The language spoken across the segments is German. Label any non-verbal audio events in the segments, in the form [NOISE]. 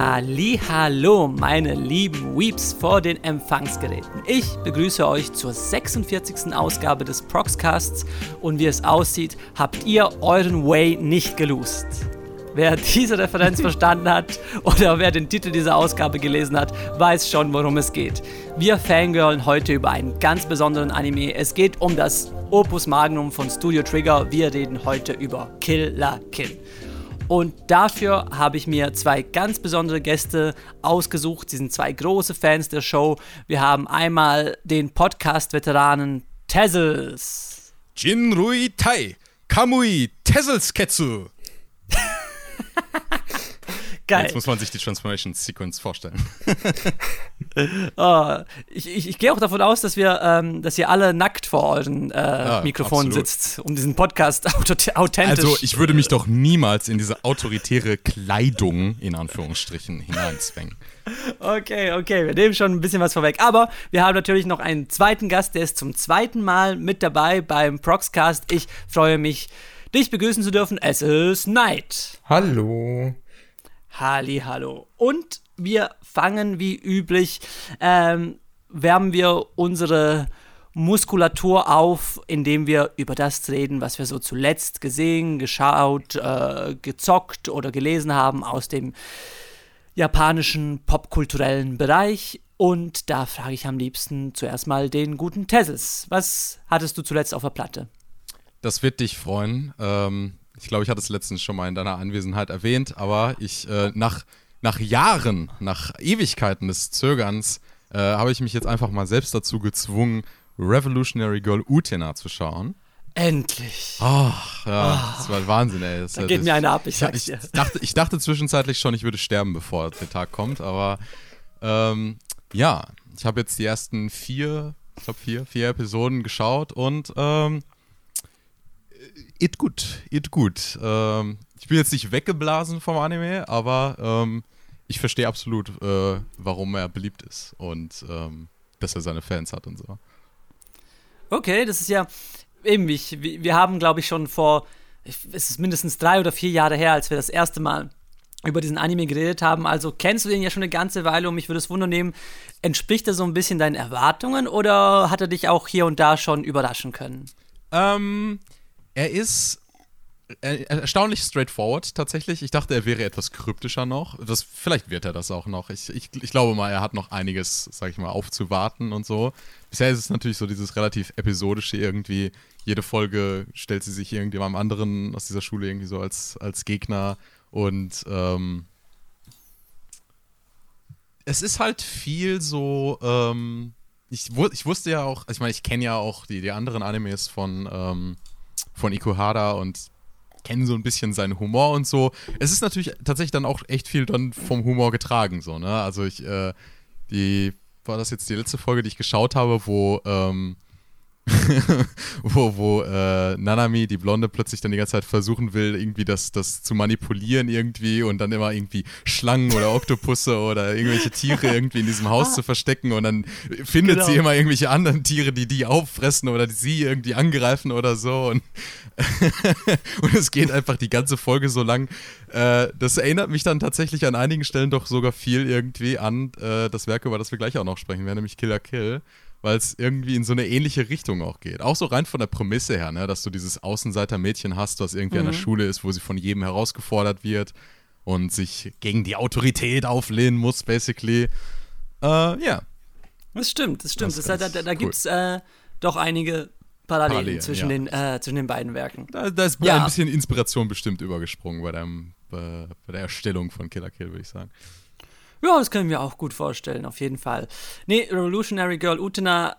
Hallo, meine lieben Weeps vor den Empfangsgeräten. Ich begrüße euch zur 46. Ausgabe des Proxcasts und wie es aussieht, habt ihr euren Way nicht gelost. Wer diese Referenz [LAUGHS] verstanden hat oder wer den Titel dieser Ausgabe gelesen hat, weiß schon, worum es geht. Wir fangirlen heute über einen ganz besonderen Anime. Es geht um das Opus Magnum von Studio Trigger. Wir reden heute über Kill la Kill. Und dafür habe ich mir zwei ganz besondere Gäste ausgesucht. Sie sind zwei große Fans der Show. Wir haben einmal den Podcast-Veteranen Tezels. Jinrui Tai, Kamui Ketsu. [LAUGHS] Geil. Jetzt muss man sich die Transformation Sequence vorstellen. oh, [LAUGHS] [LAUGHS] ich, ich, ich gehe auch davon aus, dass wir, ähm, dass ihr alle nackt vor euren äh, ja, Mikrofonen absolut. sitzt, um diesen Podcast [LAUGHS] authentisch. Also ich würde mich doch niemals in diese autoritäre Kleidung in Anführungsstrichen hineinzwängen. Okay, okay, wir nehmen schon ein bisschen was vorweg. Aber wir haben natürlich noch einen zweiten Gast, der ist zum zweiten Mal mit dabei beim Proxcast. Ich freue mich, dich begrüßen zu dürfen. Es ist Night. Hallo. Hallo. Und wir fangen wie üblich, ähm, wärmen wir unsere Muskulatur auf, indem wir über das reden, was wir so zuletzt gesehen, geschaut, äh, gezockt oder gelesen haben aus dem japanischen popkulturellen Bereich. Und da frage ich am liebsten zuerst mal den guten Tessels. Was hattest du zuletzt auf der Platte? Das wird dich freuen. Ähm, ich glaube, ich hatte es letztens schon mal in deiner Anwesenheit erwähnt, aber ich äh, nach, nach Jahren, nach Ewigkeiten des Zögerns, äh, habe ich mich jetzt einfach mal selbst dazu gezwungen, Revolutionary Girl Utena zu schauen. Endlich. Ach, ja, oh. das war Wahnsinn, ey. Das, da geht das, mir eine ab, ich sag's dir. Ich dachte, ich dachte zwischenzeitlich schon, ich würde sterben, bevor der Tag kommt, aber ähm, ja, ich habe jetzt die ersten vier, ich glaube vier, vier Episoden geschaut und ähm, it gut, it gut. Ähm, ich bin jetzt nicht weggeblasen vom Anime, aber ähm, ich verstehe absolut, äh, warum er beliebt ist und ähm, dass er seine Fans hat und so. Okay, das ist ja eben, ich, wir haben, glaube ich, schon vor, es ist mindestens drei oder vier Jahre her, als wir das erste Mal über diesen Anime geredet haben. Also kennst du den ja schon eine ganze Weile und mich würde es wundern nehmen, entspricht er so ein bisschen deinen Erwartungen oder hat er dich auch hier und da schon überraschen können? Ähm, er ist äh, erstaunlich straightforward tatsächlich. Ich dachte, er wäre etwas kryptischer noch. Das, vielleicht wird er das auch noch. Ich, ich, ich glaube mal, er hat noch einiges, sag ich mal, aufzuwarten und so. Bisher ist es natürlich so dieses relativ episodische irgendwie. Jede Folge stellt sie sich irgendjemandem anderen aus dieser Schule irgendwie so als, als Gegner und ähm, es ist halt viel so, ähm, ich, ich wusste ja auch, ich meine, ich kenne ja auch die, die anderen Animes von, ähm, von Ikuhara und kennen so ein bisschen seinen Humor und so. Es ist natürlich tatsächlich dann auch echt viel dann vom Humor getragen, so, ne? Also ich, äh, die, war das jetzt die letzte Folge, die ich geschaut habe, wo, ähm, wo, wo äh, Nanami, die Blonde, plötzlich dann die ganze Zeit versuchen will, irgendwie das, das zu manipulieren irgendwie und dann immer irgendwie Schlangen oder Oktopusse oder irgendwelche Tiere [LAUGHS] irgendwie in diesem Haus ah. zu verstecken und dann findet genau. sie immer irgendwelche anderen Tiere, die die auffressen oder die sie irgendwie angreifen oder so und, [LAUGHS] und es geht einfach die ganze Folge so lang. Äh, das erinnert mich dann tatsächlich an einigen Stellen doch sogar viel irgendwie an äh, das Werk, über das wir gleich auch noch sprechen werden, nämlich Killer Kill weil es irgendwie in so eine ähnliche Richtung auch geht. Auch so rein von der Prämisse her, ne? dass du dieses Außenseiter-Mädchen hast, was irgendwie mhm. an der mhm. Schule ist, wo sie von jedem herausgefordert wird und sich gegen die Autorität auflehnen muss, basically. Äh, ja. Yeah. Das stimmt, das stimmt. Das das, da da, da cool. gibt es äh, doch einige Parallelen, Parallelen zwischen, ja. den, äh, zwischen den beiden Werken. Da, da ist ja. ein bisschen Inspiration bestimmt übergesprungen bei, dem, bei, bei der Erstellung von Killer Kill, würde ich sagen. Ja, das können wir auch gut vorstellen, auf jeden Fall. Nee, Revolutionary Girl Utena,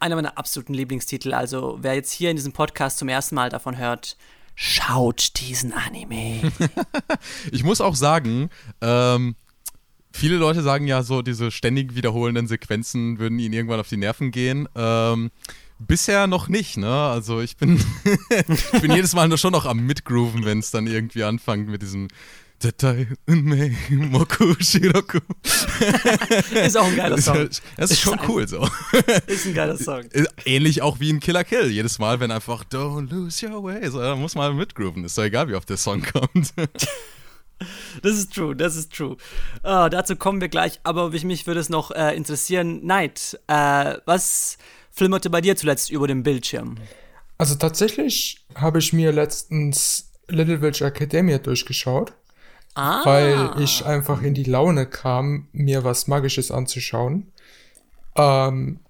einer meiner absoluten Lieblingstitel. Also, wer jetzt hier in diesem Podcast zum ersten Mal davon hört, schaut diesen Anime. [LAUGHS] ich muss auch sagen, ähm, viele Leute sagen ja so, diese ständig wiederholenden Sequenzen würden ihnen irgendwann auf die Nerven gehen. Ähm, bisher noch nicht, ne? Also ich bin, [LAUGHS] ich bin jedes Mal nur schon noch am Mitgrooven, wenn es dann irgendwie anfängt mit diesem Datai Unmei Moku Shiroku. ist auch ein geiler Song. Das ist, ist schon ein, cool so. Ist ein geiler Song. Ähnlich auch wie in Killer Kill. Jedes Mal, wenn einfach Don't lose your way, so, da muss man mitgrooven. Ist doch egal, wie oft der Song kommt. [LAUGHS] Das ist true, das ist true. Uh, dazu kommen wir gleich, aber mich würde es noch äh, interessieren, Night, äh, was flimmerte bei dir zuletzt über dem Bildschirm? Also tatsächlich habe ich mir letztens Little Witch Academia durchgeschaut, ah. weil ich einfach in die Laune kam, mir was Magisches anzuschauen. Ähm,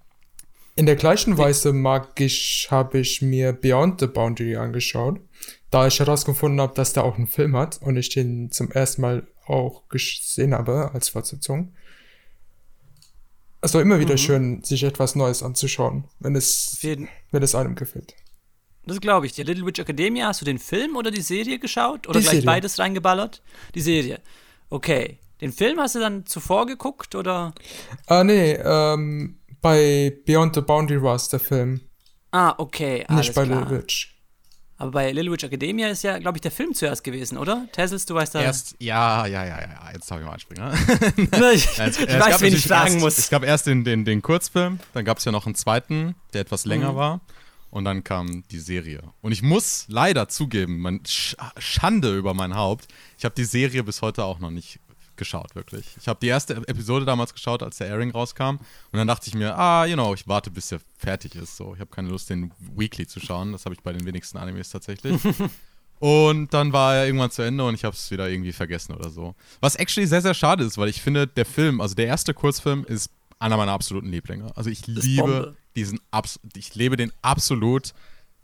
in der gleichen Weise magisch habe ich mir Beyond the Boundary angeschaut da ich herausgefunden habe, dass der auch einen Film hat und ich den zum ersten Mal auch gesehen habe als Fortsetzung. Also immer wieder mhm. schön, sich etwas Neues anzuschauen, wenn es, wenn es einem gefällt. Das glaube ich dir. Little Witch Academia, hast du den Film oder die Serie geschaut? Oder die gleich Serie. beides reingeballert? Die Serie. Okay. Den Film hast du dann zuvor geguckt oder? Ah, nee, ähm, bei Beyond the Boundary war es der Film. Ah, okay. Nicht bei klar. Little Witch. Aber bei Little Witch Academia ist ja, glaube ich, der Film zuerst gewesen, oder? Tessels, du weißt da. Erst, ja, ja, ja, ja. Jetzt habe ich mal einen Springer. [LAUGHS] ich, ich weiß, wen ich fragen erst, muss. Es gab erst den, den, den Kurzfilm, dann gab es ja noch einen zweiten, der etwas länger mhm. war. Und dann kam die Serie. Und ich muss leider zugeben, man, Schande über mein Haupt, ich habe die Serie bis heute auch noch nicht geschaut, wirklich. Ich habe die erste Episode damals geschaut, als der Airing rauskam. Und dann dachte ich mir, ah, you know, ich warte, bis der fertig ist. So, ich habe keine Lust, den Weekly zu schauen. Das habe ich bei den wenigsten Animes tatsächlich. [LAUGHS] und dann war er irgendwann zu Ende und ich habe es wieder irgendwie vergessen oder so. Was actually sehr, sehr schade ist, weil ich finde, der Film, also der erste Kurzfilm, ist einer meiner absoluten Lieblinge. Also ich liebe Bombe. diesen, ich lebe den absolut.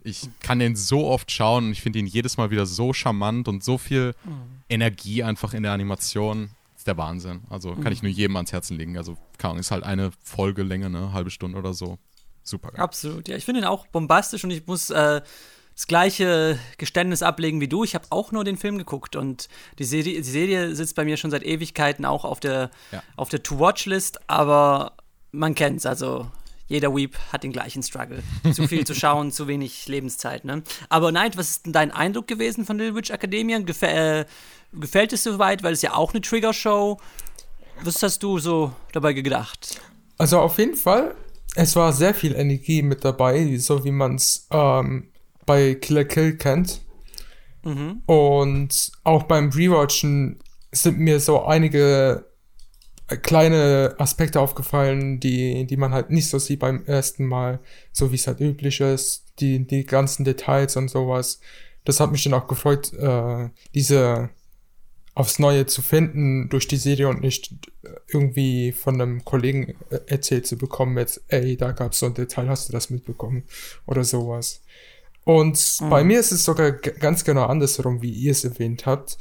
Ich kann den so oft schauen und ich finde ihn jedes Mal wieder so charmant und so viel mhm. Energie einfach in der Animation der Wahnsinn. Also kann mhm. ich nur jedem ans Herzen legen. Also, keine Ahnung, ist halt eine Folgelänge, ne? Halbe Stunde oder so. Super geil. Absolut, ja. Ich finde ihn auch bombastisch und ich muss äh, das gleiche Geständnis ablegen wie du. Ich habe auch nur den Film geguckt und die Serie, die Serie sitzt bei mir schon seit Ewigkeiten auch auf der, ja. der To-Watch-List, aber man kennt es, also jeder Weep hat den gleichen Struggle. Zu viel zu schauen, [LAUGHS] zu wenig Lebenszeit, ne? Aber Night, was ist denn dein Eindruck gewesen von Little Witch Academia? Gef äh, gefällt es soweit, weil es ja auch eine Trigger-Show. Was hast du so dabei gedacht? Also auf jeden Fall, es war sehr viel Energie mit dabei, so wie man es ähm, bei Killer Kill kennt. Mhm. Und auch beim Rewatchen sind mir so einige kleine Aspekte aufgefallen, die, die man halt nicht so sieht beim ersten Mal, so wie es halt üblich ist, die, die ganzen Details und sowas. Das hat mich dann auch gefreut, äh, diese aufs Neue zu finden durch die Serie und nicht irgendwie von einem Kollegen äh, erzählt zu bekommen mit, ey, da gab es so ein Detail, hast du das mitbekommen? Oder sowas. Und mhm. bei mir ist es sogar ganz genau andersherum, wie ihr es erwähnt habt.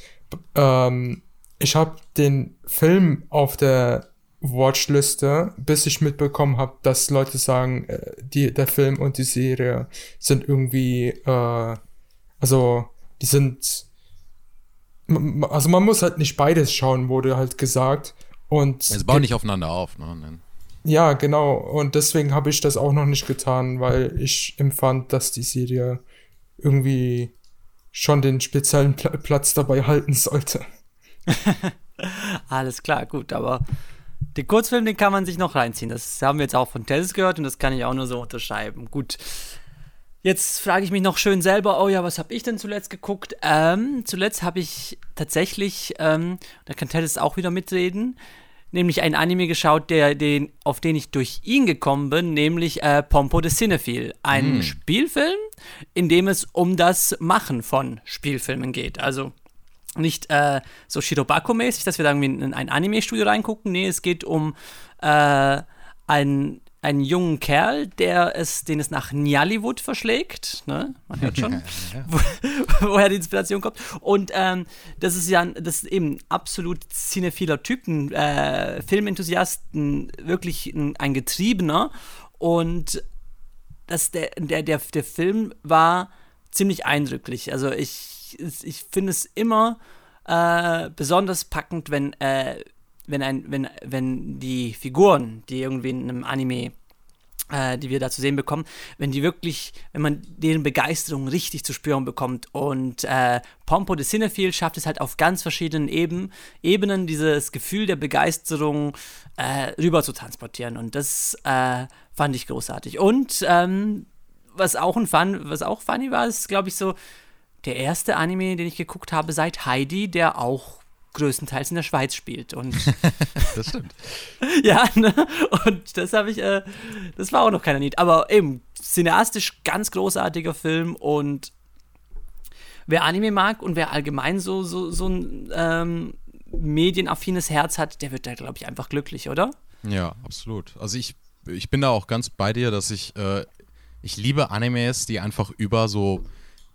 Ähm, ich habe den Film auf der Watchliste, bis ich mitbekommen habe, dass Leute sagen, äh, die, der Film und die Serie sind irgendwie, äh, also die sind also man muss halt nicht beides schauen, wurde halt gesagt. Und es baut nicht aufeinander auf, ne? Ja, genau. Und deswegen habe ich das auch noch nicht getan, weil ich empfand, dass die Serie irgendwie schon den speziellen Pl Platz dabei halten sollte. [LAUGHS] Alles klar, gut, aber den Kurzfilm, den kann man sich noch reinziehen. Das haben wir jetzt auch von Tess gehört und das kann ich auch nur so unterschreiben. Gut. Jetzt frage ich mich noch schön selber, oh ja, was habe ich denn zuletzt geguckt? Ähm, zuletzt habe ich tatsächlich, ähm, da kann Tess auch wieder mitreden, nämlich ein Anime geschaut, der, den, auf den ich durch ihn gekommen bin, nämlich äh, Pompo the Cinephile. Ein mm. Spielfilm, in dem es um das Machen von Spielfilmen geht. Also nicht äh, so Shirobako-mäßig, dass wir da irgendwie in ein Anime-Studio reingucken. Nee, es geht um äh, ein einen jungen Kerl, der es, den es nach Nollywood verschlägt. Ne? Man hört schon, [LAUGHS] wo, [LAUGHS] woher die Inspiration kommt. Und ähm, das ist ja das ist eben absolut cinephiler Typen, äh, Filmenthusiasten, wirklich ein, ein Getriebener. Und das, der, der, der, der Film war ziemlich eindrücklich. Also ich, ich finde es immer äh, besonders packend, wenn äh, wenn, ein, wenn, wenn die Figuren, die irgendwie in einem Anime äh, die wir da zu sehen bekommen, wenn die wirklich, wenn man deren Begeisterung richtig zu spüren bekommt. Und äh, Pompo de Cinefield schafft es halt auf ganz verschiedenen Eben, Ebenen, dieses Gefühl der Begeisterung äh, rüber zu transportieren. Und das äh, fand ich großartig. Und ähm, was auch ein Fun, was auch funny war, ist, glaube ich, so der erste Anime, den ich geguckt habe seit Heidi, der auch größtenteils in der Schweiz spielt. Und [LAUGHS] das stimmt. [LAUGHS] ja, ne? und das habe ich, äh, das war auch noch keiner Need. Aber eben, cineastisch ganz großartiger Film und wer Anime mag und wer allgemein so, so, so ein ähm, medienaffines Herz hat, der wird da, glaube ich, einfach glücklich, oder? Ja, absolut. Also ich, ich bin da auch ganz bei dir, dass ich, äh, ich liebe Animes, die einfach über so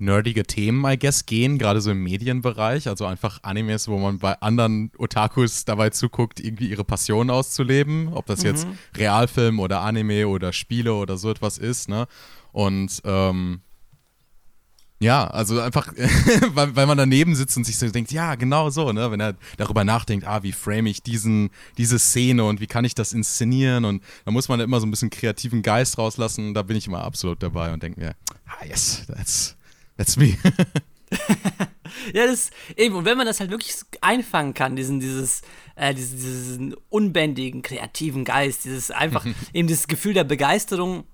nerdige Themen, I guess, gehen, gerade so im Medienbereich. Also einfach Animes, wo man bei anderen Otakus dabei zuguckt, irgendwie ihre Passion auszuleben. Ob das mhm. jetzt Realfilm oder Anime oder Spiele oder so etwas ist, ne? Und ähm, ja, also einfach, [LAUGHS] weil, weil man daneben sitzt und sich so denkt, ja, genau so, ne? Wenn er darüber nachdenkt, ah, wie frame ich diesen, diese Szene und wie kann ich das inszenieren und da muss man immer so ein bisschen kreativen Geist rauslassen. Da bin ich immer absolut dabei und denke mir, ah, yes, that's, that's me. [LAUGHS] ja, das eben, und wenn man das halt wirklich einfangen kann, diesen, dieses, äh, diesen, diesen unbändigen, kreativen Geist, dieses einfach, [LAUGHS] eben dieses Gefühl der Begeisterung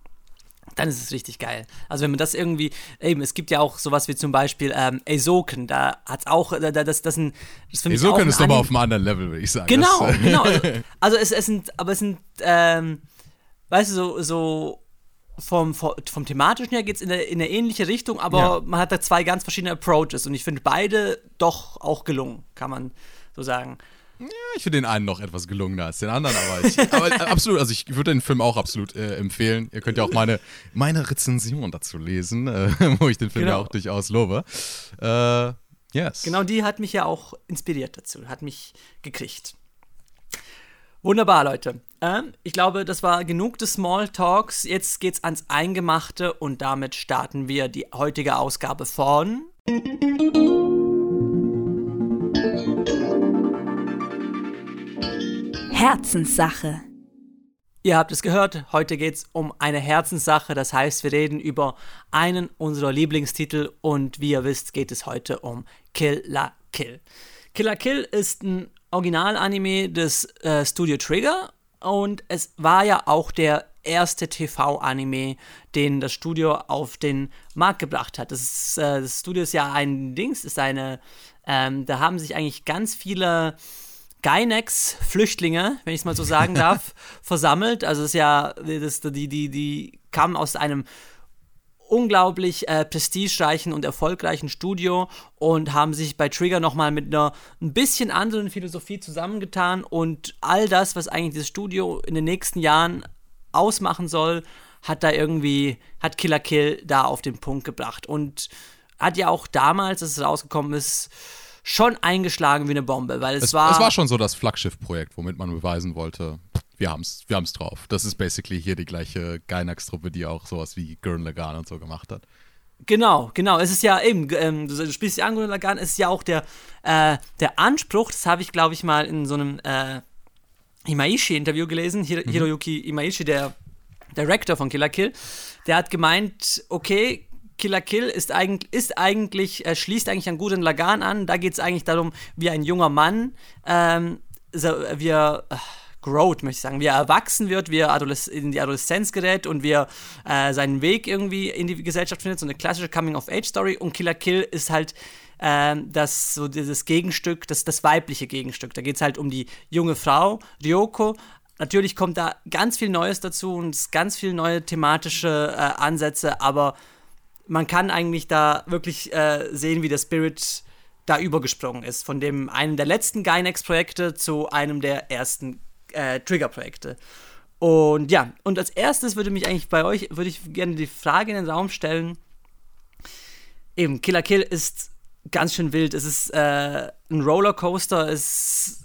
dann ist es richtig geil. Also wenn man das irgendwie, eben, es gibt ja auch sowas wie zum Beispiel ähm, Esoken, da hat es auch, da, das, das, ein, das finde ich Esoken ist aber auf einem anderen Level, würde ich sagen. Genau, das, genau. Also, [LAUGHS] also, es, es sind, aber es sind, ähm, weißt du, so, so vom, vom, thematischen her geht es in, in eine ähnliche Richtung, aber ja. man hat da zwei ganz verschiedene Approaches und ich finde beide doch auch gelungen, kann man so sagen. Ja, ich finde den einen noch etwas gelungener als den anderen, aber, ich, aber äh, [LAUGHS] absolut, also ich würde den Film auch absolut äh, empfehlen. Ihr könnt ja auch meine, meine Rezension dazu lesen, äh, [LAUGHS] wo ich den Film genau. ja auch durchaus lobe. Äh, yes. Genau, die hat mich ja auch inspiriert dazu, hat mich gekriegt. Wunderbar, Leute. Ähm, ich glaube, das war genug des Smalltalks. Jetzt geht's ans Eingemachte und damit starten wir die heutige Ausgabe von. Herzenssache. Ihr habt es gehört, heute geht es um eine Herzenssache, das heißt, wir reden über einen unserer Lieblingstitel und wie ihr wisst, geht es heute um Kill la Kill. Kill la Kill ist ein Originalanime des äh, Studio Trigger und es war ja auch der erste TV-Anime, den das Studio auf den Markt gebracht hat. Das, ist, äh, das Studio ist ja ein Dings, ist eine, ähm, da haben sich eigentlich ganz viele Gynex-Flüchtlinge, wenn ich es mal so sagen [LAUGHS] darf, versammelt. Also es ist ja, das, die, die, die kamen aus einem unglaublich äh, prestigereichen und erfolgreichen Studio und haben sich bei Trigger nochmal mit einer ein bisschen anderen Philosophie zusammengetan und all das, was eigentlich dieses Studio in den nächsten Jahren ausmachen soll, hat da irgendwie, hat Killer Kill da auf den Punkt gebracht und hat ja auch damals, als es rausgekommen ist, schon eingeschlagen wie eine Bombe, weil es, es war. Es war schon so das Flaggschiff-Projekt, womit man beweisen wollte, wir haben es wir haben's drauf. Das ist basically hier die gleiche Gainax-Truppe, die auch sowas wie Gurren Lagann und so gemacht hat. Genau, genau. Es ist ja eben, ähm, du spielst ja an Gurren Lagann, es ist ja auch der, äh, der Anspruch, das habe ich, glaube ich, mal in so einem äh, Imaishi-Interview gelesen, Hir mhm. Hiroyuki Imaishi, der Director von Killer Kill, der hat gemeint, okay, Killer Kill ist eigentlich, ist eigentlich äh, schließt eigentlich an Guten Lagan an. Da geht es eigentlich darum, wie ein junger Mann, ähm, so, wie er äh, growt, möchte ich sagen, wie er erwachsen wird, wie er Adolesz in die Adoleszenz gerät und wie er äh, seinen Weg irgendwie in die Gesellschaft findet. So eine klassische Coming-of-Age-Story. Und Killer Kill ist halt ähm, das so dieses Gegenstück, das, das weibliche Gegenstück. Da geht es halt um die junge Frau, Ryoko, Natürlich kommt da ganz viel Neues dazu und ganz viele neue thematische äh, Ansätze, aber man kann eigentlich da wirklich äh, sehen, wie der Spirit da übergesprungen ist. Von dem einem der letzten Gynex-Projekte zu einem der ersten äh, Trigger-Projekte. Und ja, und als erstes würde mich eigentlich bei euch, würde ich gerne die Frage in den Raum stellen. Eben, Killer Kill ist ganz schön wild. Es ist äh, ein Rollercoaster. Es,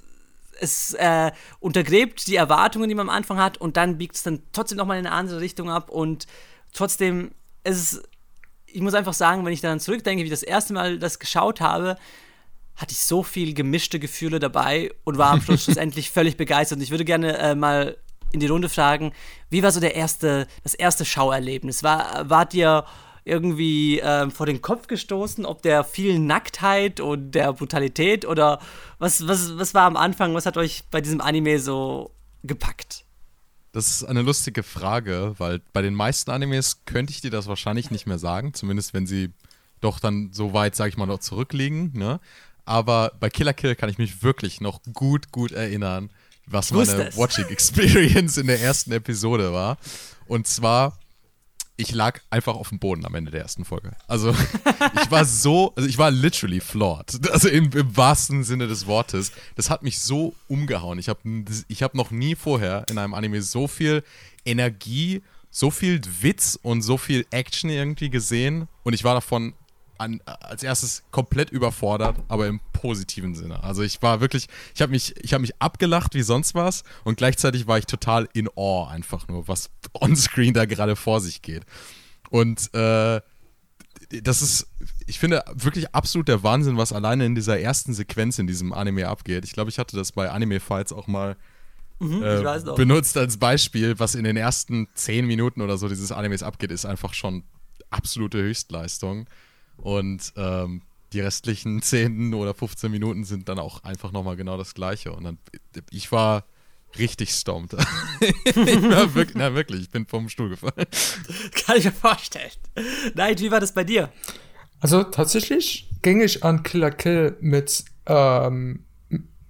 es äh, untergräbt die Erwartungen, die man am Anfang hat, und dann biegt es dann trotzdem nochmal in eine andere Richtung ab. Und trotzdem es ich muss einfach sagen, wenn ich daran zurückdenke, wie ich das erste Mal das geschaut habe, hatte ich so viel gemischte Gefühle dabei und war am Schluss [LAUGHS] schlussendlich völlig begeistert. Und ich würde gerne äh, mal in die Runde fragen, wie war so der erste, das erste Schauerlebnis? War, wart ihr irgendwie äh, vor den Kopf gestoßen, ob der vielen Nacktheit und der Brutalität oder was, was, was war am Anfang, was hat euch bei diesem Anime so gepackt? Das ist eine lustige Frage, weil bei den meisten Animes könnte ich dir das wahrscheinlich nicht mehr sagen, zumindest wenn sie doch dann so weit, sag ich mal, noch zurückliegen. Ne? Aber bei Killer Kill kann ich mich wirklich noch gut, gut erinnern, was meine Watching Experience in der ersten Episode war. Und zwar ich lag einfach auf dem Boden am Ende der ersten Folge. Also [LAUGHS] ich war so, also ich war literally flawed. Also im, im wahrsten Sinne des Wortes. Das hat mich so umgehauen. Ich habe ich hab noch nie vorher in einem Anime so viel Energie, so viel Witz und so viel Action irgendwie gesehen. Und ich war davon an, als erstes komplett überfordert, aber im positiven Sinne. Also ich war wirklich, ich habe mich, ich habe mich abgelacht wie sonst was und gleichzeitig war ich total in awe einfach nur, was [LAUGHS] onscreen da gerade vor sich geht. Und äh, das ist, ich finde, wirklich absolut der Wahnsinn, was alleine in dieser ersten Sequenz in diesem Anime abgeht. Ich glaube, ich hatte das bei Anime Fights auch mal mhm, äh, benutzt als Beispiel, was in den ersten zehn Minuten oder so dieses Animes abgeht, ist einfach schon absolute Höchstleistung. Und ähm, die restlichen [LAUGHS] 10 oder 15 Minuten sind dann auch einfach nochmal genau das gleiche. Und dann, ich war richtig stompt. [LAUGHS] ja, wirklich, na, wirklich, ich bin vom Stuhl gefallen. [LAUGHS] Kann ich mir vorstellen. Nein, wie war das bei dir? Also tatsächlich ging ich an Killer Kill mit, ähm,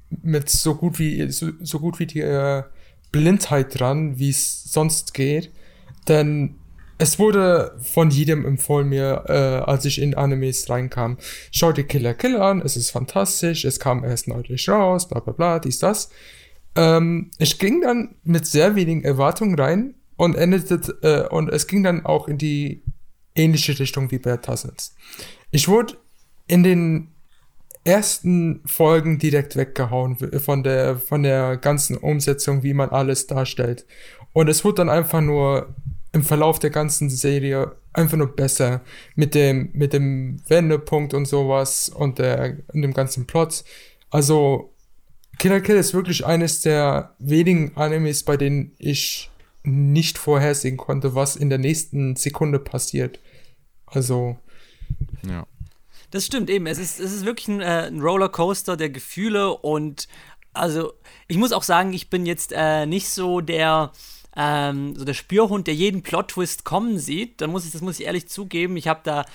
mit so gut wie so, so gut wie die äh, Blindheit dran, wie es sonst geht. Denn es wurde von jedem empfohlen mir, äh, als ich in Animes reinkam. Schau dir Killer Kill an, es ist fantastisch, es kam erst neulich raus, bla bla bla, dies, das. Ähm, ich ging dann mit sehr wenigen Erwartungen rein und endete, äh, und es ging dann auch in die ähnliche Richtung wie Bad Tassels. Ich wurde in den ersten Folgen direkt weggehauen von der, von der ganzen Umsetzung, wie man alles darstellt. Und es wurde dann einfach nur im Verlauf der ganzen Serie einfach nur besser mit dem, mit dem Wendepunkt und sowas und, der, und dem ganzen Plot. Also, Killer Kill ist wirklich eines der wenigen Animes, bei denen ich nicht vorhersehen konnte, was in der nächsten Sekunde passiert. Also. Ja. Das stimmt eben. Es ist, es ist wirklich ein, äh, ein Rollercoaster der Gefühle und also ich muss auch sagen, ich bin jetzt äh, nicht so der ähm, so der Spürhund, der jeden Plot-Twist kommen sieht, dann muss ich, das muss ich ehrlich zugeben, ich habe da,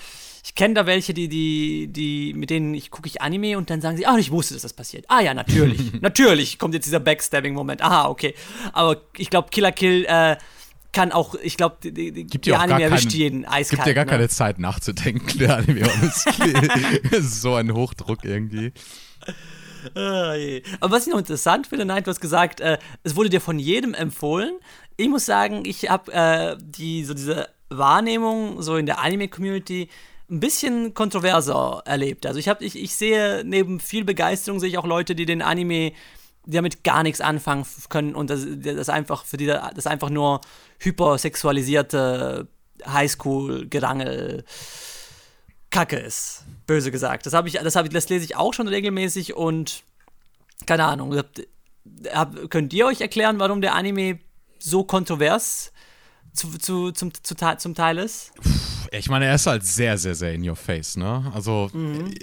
ich kenne da welche, die, die, die, mit denen ich gucke ich Anime und dann sagen sie, ah, ich wusste, dass das passiert. Ah ja, natürlich, [LAUGHS] natürlich kommt jetzt dieser Backstabbing-Moment. Aha, okay. Aber ich glaube, Killer Kill, äh, kann auch, ich glaube, die Anime erwischt jeden eiskalt. Gibt ja gar ne? keine Zeit nachzudenken, der Anime. ist [LAUGHS] [LAUGHS] so ein Hochdruck irgendwie. Ah, Aber was ich noch interessant finde, nein, du hast gesagt, äh, es wurde dir von jedem empfohlen ich muss sagen, ich habe äh, die, so diese Wahrnehmung so in der Anime-Community ein bisschen kontroverser erlebt. Also ich habe, ich, ich sehe neben viel Begeisterung sehe ich auch Leute, die den Anime die damit gar nichts anfangen können und das, das einfach für die das einfach nur hypersexualisierte Highschool-Gerangel Kacke ist, böse gesagt. Das ich, das ich, das lese ich auch schon regelmäßig und keine Ahnung. Hab, hab, könnt ihr euch erklären, warum der Anime so kontrovers zu, zu, zum, zu, zum Teil ist? Ich meine, er ist halt sehr, sehr, sehr in your face, ne? Also, mhm.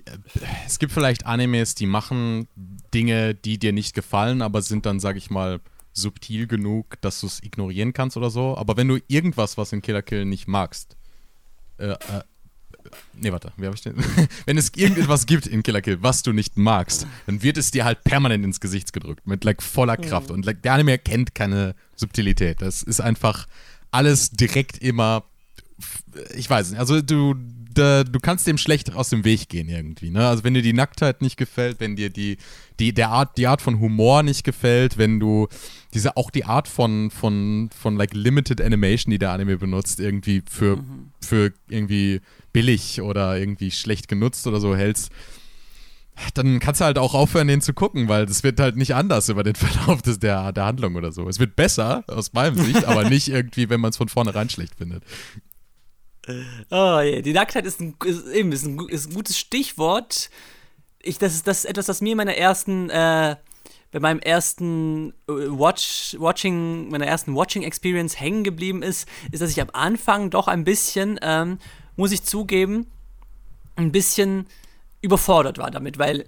es gibt vielleicht Animes, die machen Dinge, die dir nicht gefallen, aber sind dann, sag ich mal, subtil genug, dass du es ignorieren kannst oder so. Aber wenn du irgendwas, was in Killer Kill nicht magst, äh, äh, Nee, warte, wie habe ich den? [LAUGHS] Wenn es irgendetwas gibt in Killer Kill, was du nicht magst, dann wird es dir halt permanent ins Gesicht gedrückt, mit like voller Kraft. Mhm. Und like, der Anime kennt keine Subtilität. Das ist einfach alles direkt immer. Ich weiß nicht, also du, da, du kannst dem schlecht aus dem Weg gehen irgendwie. Ne? Also wenn dir die Nacktheit nicht gefällt, wenn dir die, die, der Art, die Art von Humor nicht gefällt, wenn du diese auch die Art von, von, von like Limited Animation, die der Anime benutzt, irgendwie für, mhm. für irgendwie billig oder irgendwie schlecht genutzt oder so hältst, dann kannst du halt auch aufhören, den zu gucken, weil es wird halt nicht anders über den [LAUGHS] Verlauf des, der, der Handlung oder so. Es wird besser, aus meinem Sicht, aber [LAUGHS] nicht irgendwie, wenn man es von vornherein schlecht findet. Oh, je. die Nacktheit ist ein, ist, eben, ist ein, ist ein gutes Stichwort. Ich, das, ist, das ist etwas, das mir in meiner ersten, äh, bei meinem ersten äh, Watch, Watching, meiner ersten Watching Experience hängen geblieben ist, ist, dass ich am Anfang doch ein bisschen ähm, muss ich zugeben, ein bisschen überfordert war damit, weil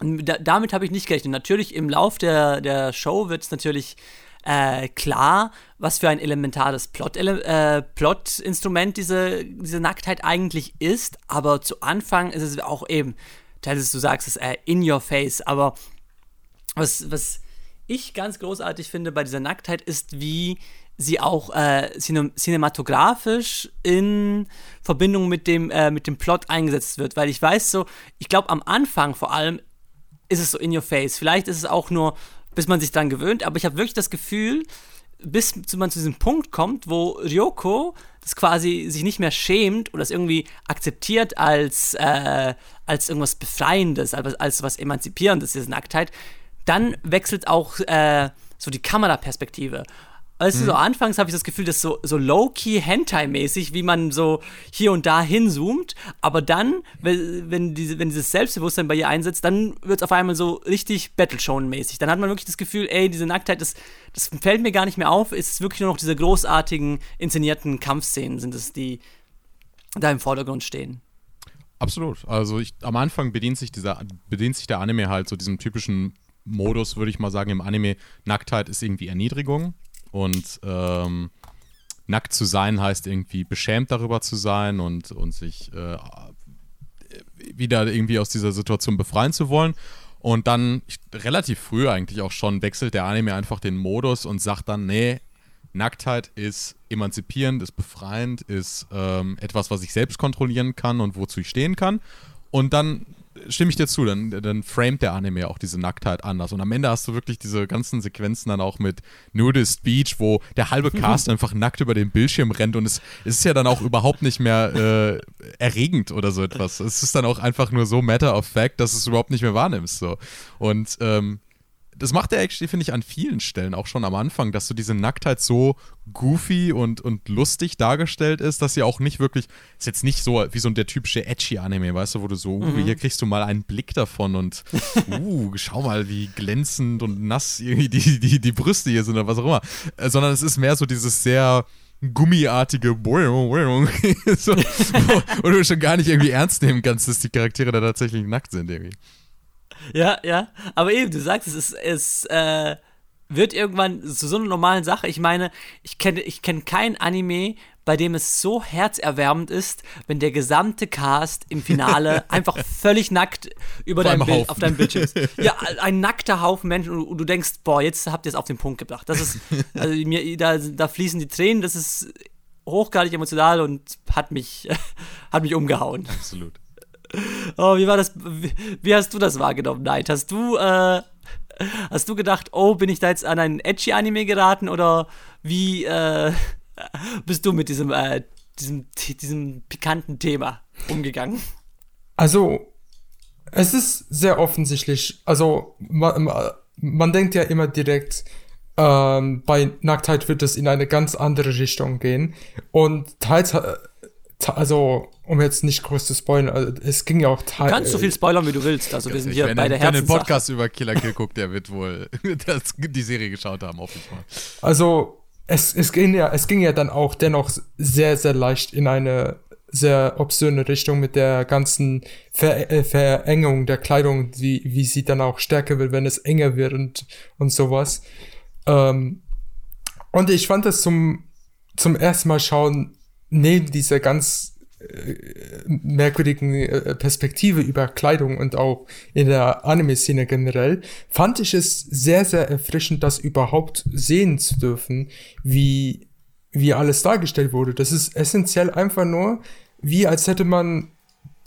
da, damit habe ich nicht gerechnet. Natürlich im Lauf der, der Show wird es natürlich äh, klar, was für ein elementares Plot, äh, Plot-Instrument diese, diese Nacktheit eigentlich ist, aber zu Anfang ist es auch eben teilweise du sagst es äh, in your face, aber was, was ich ganz großartig finde bei dieser Nacktheit ist, wie sie auch äh, cinematografisch in Verbindung mit dem, äh, mit dem Plot eingesetzt wird. Weil ich weiß so, ich glaube am Anfang vor allem ist es so in your face. Vielleicht ist es auch nur, bis man sich dran gewöhnt, aber ich habe wirklich das Gefühl, bis man zu diesem Punkt kommt, wo Ryoko das quasi sich nicht mehr schämt oder das irgendwie akzeptiert als, äh, als irgendwas Befreiendes, als, als was Emanzipierendes, diese Nacktheit, dann wechselt auch äh, so die Kameraperspektive. Weißt du, so mhm. anfangs habe ich das Gefühl, das ist so, so low-key Hentai-mäßig, wie man so hier und da hinzoomt. Aber dann, wenn, wenn, diese, wenn dieses Selbstbewusstsein bei ihr einsetzt, dann wird es auf einmal so richtig Battle-Shown-mäßig. Dann hat man wirklich das Gefühl, ey, diese Nacktheit, das, das fällt mir gar nicht mehr auf. Es ist wirklich nur noch diese großartigen, inszenierten Kampfszenen, sind es, die da im Vordergrund stehen. Absolut. Also ich, am Anfang bedient sich, dieser, bedient sich der Anime halt so diesem typischen Modus, würde ich mal sagen, im Anime. Nacktheit ist irgendwie Erniedrigung. Und ähm, nackt zu sein heißt irgendwie beschämt darüber zu sein und, und sich äh, wieder irgendwie aus dieser Situation befreien zu wollen. Und dann relativ früh eigentlich auch schon wechselt der Anime einfach den Modus und sagt dann, nee, Nacktheit ist emanzipierend, ist befreiend, ist ähm, etwas, was ich selbst kontrollieren kann und wozu ich stehen kann. Und dann stimme ich dir zu, dann, dann framet der Anime auch diese Nacktheit anders. Und am Ende hast du wirklich diese ganzen Sequenzen dann auch mit Nudist Beach, wo der halbe [LAUGHS] Cast einfach nackt über den Bildschirm rennt und es, es ist ja dann auch überhaupt nicht mehr äh, erregend oder so etwas. Es ist dann auch einfach nur so matter of fact, dass du es überhaupt nicht mehr wahrnimmst. So. Und ähm, das macht er actually, finde ich, an vielen Stellen auch schon am Anfang, dass so diese Nacktheit so goofy und, und lustig dargestellt ist, dass sie auch nicht wirklich, ist jetzt nicht so wie so der typische Edgy-Anime, weißt du, wo du so, uh, mhm. hier kriegst du mal einen Blick davon und [LAUGHS] uh, schau mal, wie glänzend und nass irgendwie die, die, die Brüste hier sind oder was auch immer. Äh, sondern es ist mehr so dieses sehr gummiartige [LAUGHS] so, wo, wo du schon gar nicht irgendwie ernst nehmen kannst, dass die Charaktere da tatsächlich nackt sind irgendwie. Ja, ja. Aber eben, du sagst, es ist, es äh, wird irgendwann zu so einer normalen Sache. Ich meine, ich kenne ich kenn kein Anime, bei dem es so herzerwärmend ist, wenn der gesamte Cast im Finale [LAUGHS] einfach völlig nackt über dein Bild, auf deinem Bildschirm ist. [LAUGHS] Ja, ein nackter Haufen Menschen und, und du denkst, boah, jetzt habt ihr es auf den Punkt gebracht. Das ist, also mir, da, da fließen die Tränen, das ist hochgradig emotional und hat mich, [LAUGHS] hat mich umgehauen. Absolut. Oh, wie war das? Wie, wie hast du das wahrgenommen, Neid? Hast du, äh, hast du gedacht, oh, bin ich da jetzt an ein Edgy-Anime geraten oder wie äh, [LAUGHS] bist du mit diesem, äh, diesem, diesem pikanten Thema umgegangen? Also, es ist sehr offensichtlich. Also, man, man denkt ja immer direkt, ähm, bei Nacktheit wird es in eine ganz andere Richtung gehen. Und teils äh, also um jetzt nicht groß zu spoilern, also, es ging ja auch Du kannst so viel spoilern, wie du willst. Also wir sind hier bei der Herzen. Wenn den Podcast über Killer Kill guckt, der wird wohl [LAUGHS] das, die Serie geschaut haben, hoffe ich mal. Also es, es, ging ja, es ging ja dann auch dennoch sehr, sehr leicht in eine sehr obszöne Richtung mit der ganzen Ver äh, Verengung der Kleidung, wie, wie sie dann auch stärker wird, wenn es enger wird und, und sowas. Ähm, und ich fand das zum, zum ersten Mal schauen neben dieser ganz äh, merkwürdigen äh, Perspektive über Kleidung und auch in der Anime-Szene generell, fand ich es sehr, sehr erfrischend, das überhaupt sehen zu dürfen, wie, wie alles dargestellt wurde. Das ist essentiell einfach nur, wie als hätte man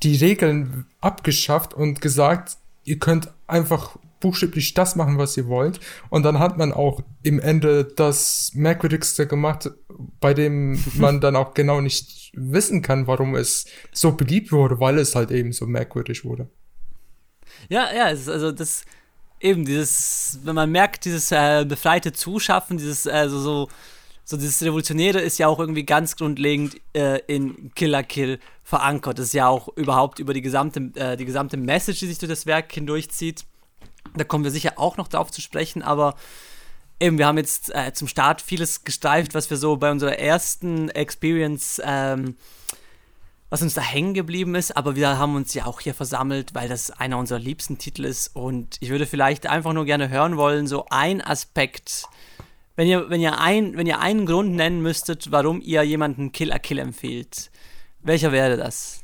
die Regeln abgeschafft und gesagt, ihr könnt einfach buchstäblich das machen, was ihr wollt. Und dann hat man auch im Ende das Merkwürdigste gemacht, bei dem [LAUGHS] man dann auch genau nicht wissen kann, warum es so beliebt wurde, weil es halt eben so merkwürdig wurde. Ja, ja, es ist also das eben dieses, wenn man merkt, dieses äh, befreite Zuschaffen, dieses also so so dieses Revolutionäre ist ja auch irgendwie ganz grundlegend äh, in Killer Kill verankert. Das ist ja auch überhaupt über die gesamte, äh, die gesamte Message, die sich durch das Werk hindurchzieht. Da kommen wir sicher auch noch drauf zu sprechen, aber eben, wir haben jetzt äh, zum Start vieles gestreift, was wir so bei unserer ersten Experience, ähm, was uns da hängen geblieben ist, aber wir haben uns ja auch hier versammelt, weil das einer unserer liebsten Titel ist. Und ich würde vielleicht einfach nur gerne hören wollen, so ein Aspekt, wenn ihr, wenn ihr, ein, wenn ihr einen Grund nennen müsstet, warum ihr jemanden Kill a Kill empfehlt, welcher wäre das?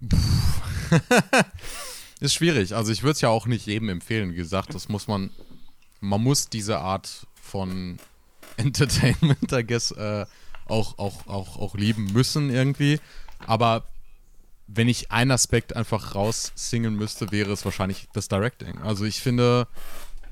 [LAUGHS] ist schwierig. Also ich würde es ja auch nicht jedem empfehlen. Wie gesagt, das muss man, man muss diese Art von [LAUGHS] Entertainment, I guess, äh, auch, auch, auch, auch lieben müssen irgendwie. Aber wenn ich einen Aspekt einfach raussingen müsste, wäre es wahrscheinlich das Directing. Also ich finde,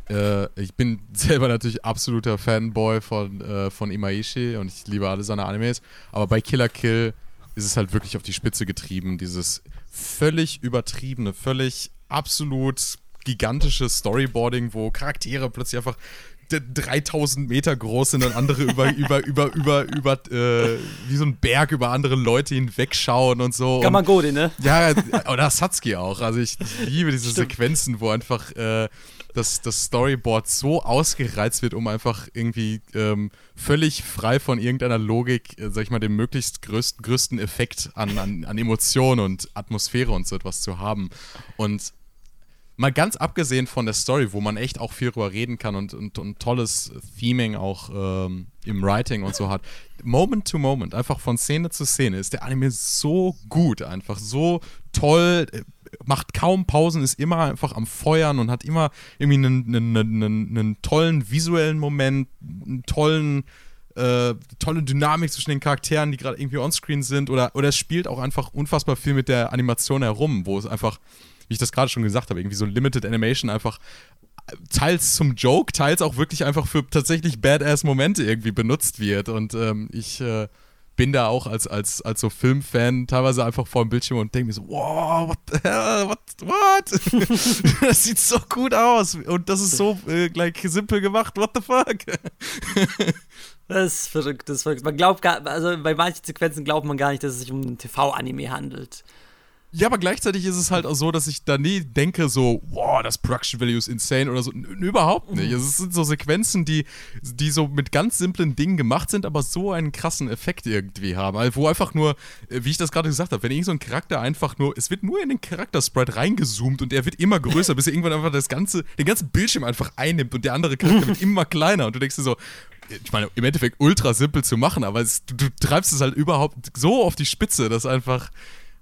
äh, ich bin [LAUGHS] selber natürlich absoluter Fanboy von, äh, von Imaishi und ich liebe alle seine Animes. Aber bei Killer Kill ist es halt wirklich auf die Spitze getrieben. Dieses völlig übertriebene, völlig absolut gigantische Storyboarding, wo Charaktere plötzlich einfach 3000 Meter groß sind und andere über, [LAUGHS] über, über, über, über, äh, wie so ein Berg über andere Leute hinwegschauen und so. Gamagori, ne? Ja, oder Satsuki auch. Also ich, ich liebe diese Stimmt. Sequenzen, wo einfach äh, das, das Storyboard so ausgereizt wird, um einfach irgendwie ähm, völlig frei von irgendeiner Logik, äh, sag ich mal, den möglichst größten, größten Effekt an, an, an Emotionen und Atmosphäre und so etwas zu haben. Und mal ganz abgesehen von der Story, wo man echt auch viel drüber reden kann und, und, und tolles Theming auch ähm, im Writing und so hat. Moment to Moment, einfach von Szene zu Szene, ist der Anime so gut, einfach so toll, äh, macht kaum Pausen, ist immer einfach am Feuern und hat immer irgendwie einen, einen, einen, einen tollen visuellen Moment, einen tollen, äh, tolle Dynamik zwischen den Charakteren, die gerade irgendwie onscreen sind oder, oder es spielt auch einfach unfassbar viel mit der Animation herum, wo es einfach wie ich das gerade schon gesagt habe, irgendwie so Limited Animation einfach teils zum Joke, teils auch wirklich einfach für tatsächlich Badass-Momente irgendwie benutzt wird. Und ähm, ich äh, bin da auch als, als, als so Filmfan teilweise einfach vor dem Bildschirm und denke mir so, wow, what the hell, what, what? [LAUGHS] das sieht so gut aus und das ist so äh, gleich simpel gemacht, what the fuck? [LAUGHS] das ist verrückt, das ist verrückt. Man glaubt gar, also bei manchen Sequenzen glaubt man gar nicht, dass es sich um ein TV-Anime handelt. Ja, aber gleichzeitig ist es halt auch so, dass ich da nie denke, so, wow, das Production Value ist insane oder so. N überhaupt nicht. Also, es sind so Sequenzen, die, die so mit ganz simplen Dingen gemacht sind, aber so einen krassen Effekt irgendwie haben. Also, wo einfach nur, äh, wie ich das gerade gesagt habe, wenn irgend so ein Charakter einfach nur, es wird nur in den Charakter-Sprite reingezoomt und er wird immer größer, [LAUGHS] bis er irgendwann einfach das ganze, den ganzen Bildschirm einfach einnimmt und der andere Charakter wird [LAUGHS] immer kleiner und du denkst dir so, ich meine, im Endeffekt ultra simpel zu machen, aber es, du, du treibst es halt überhaupt so auf die Spitze, dass einfach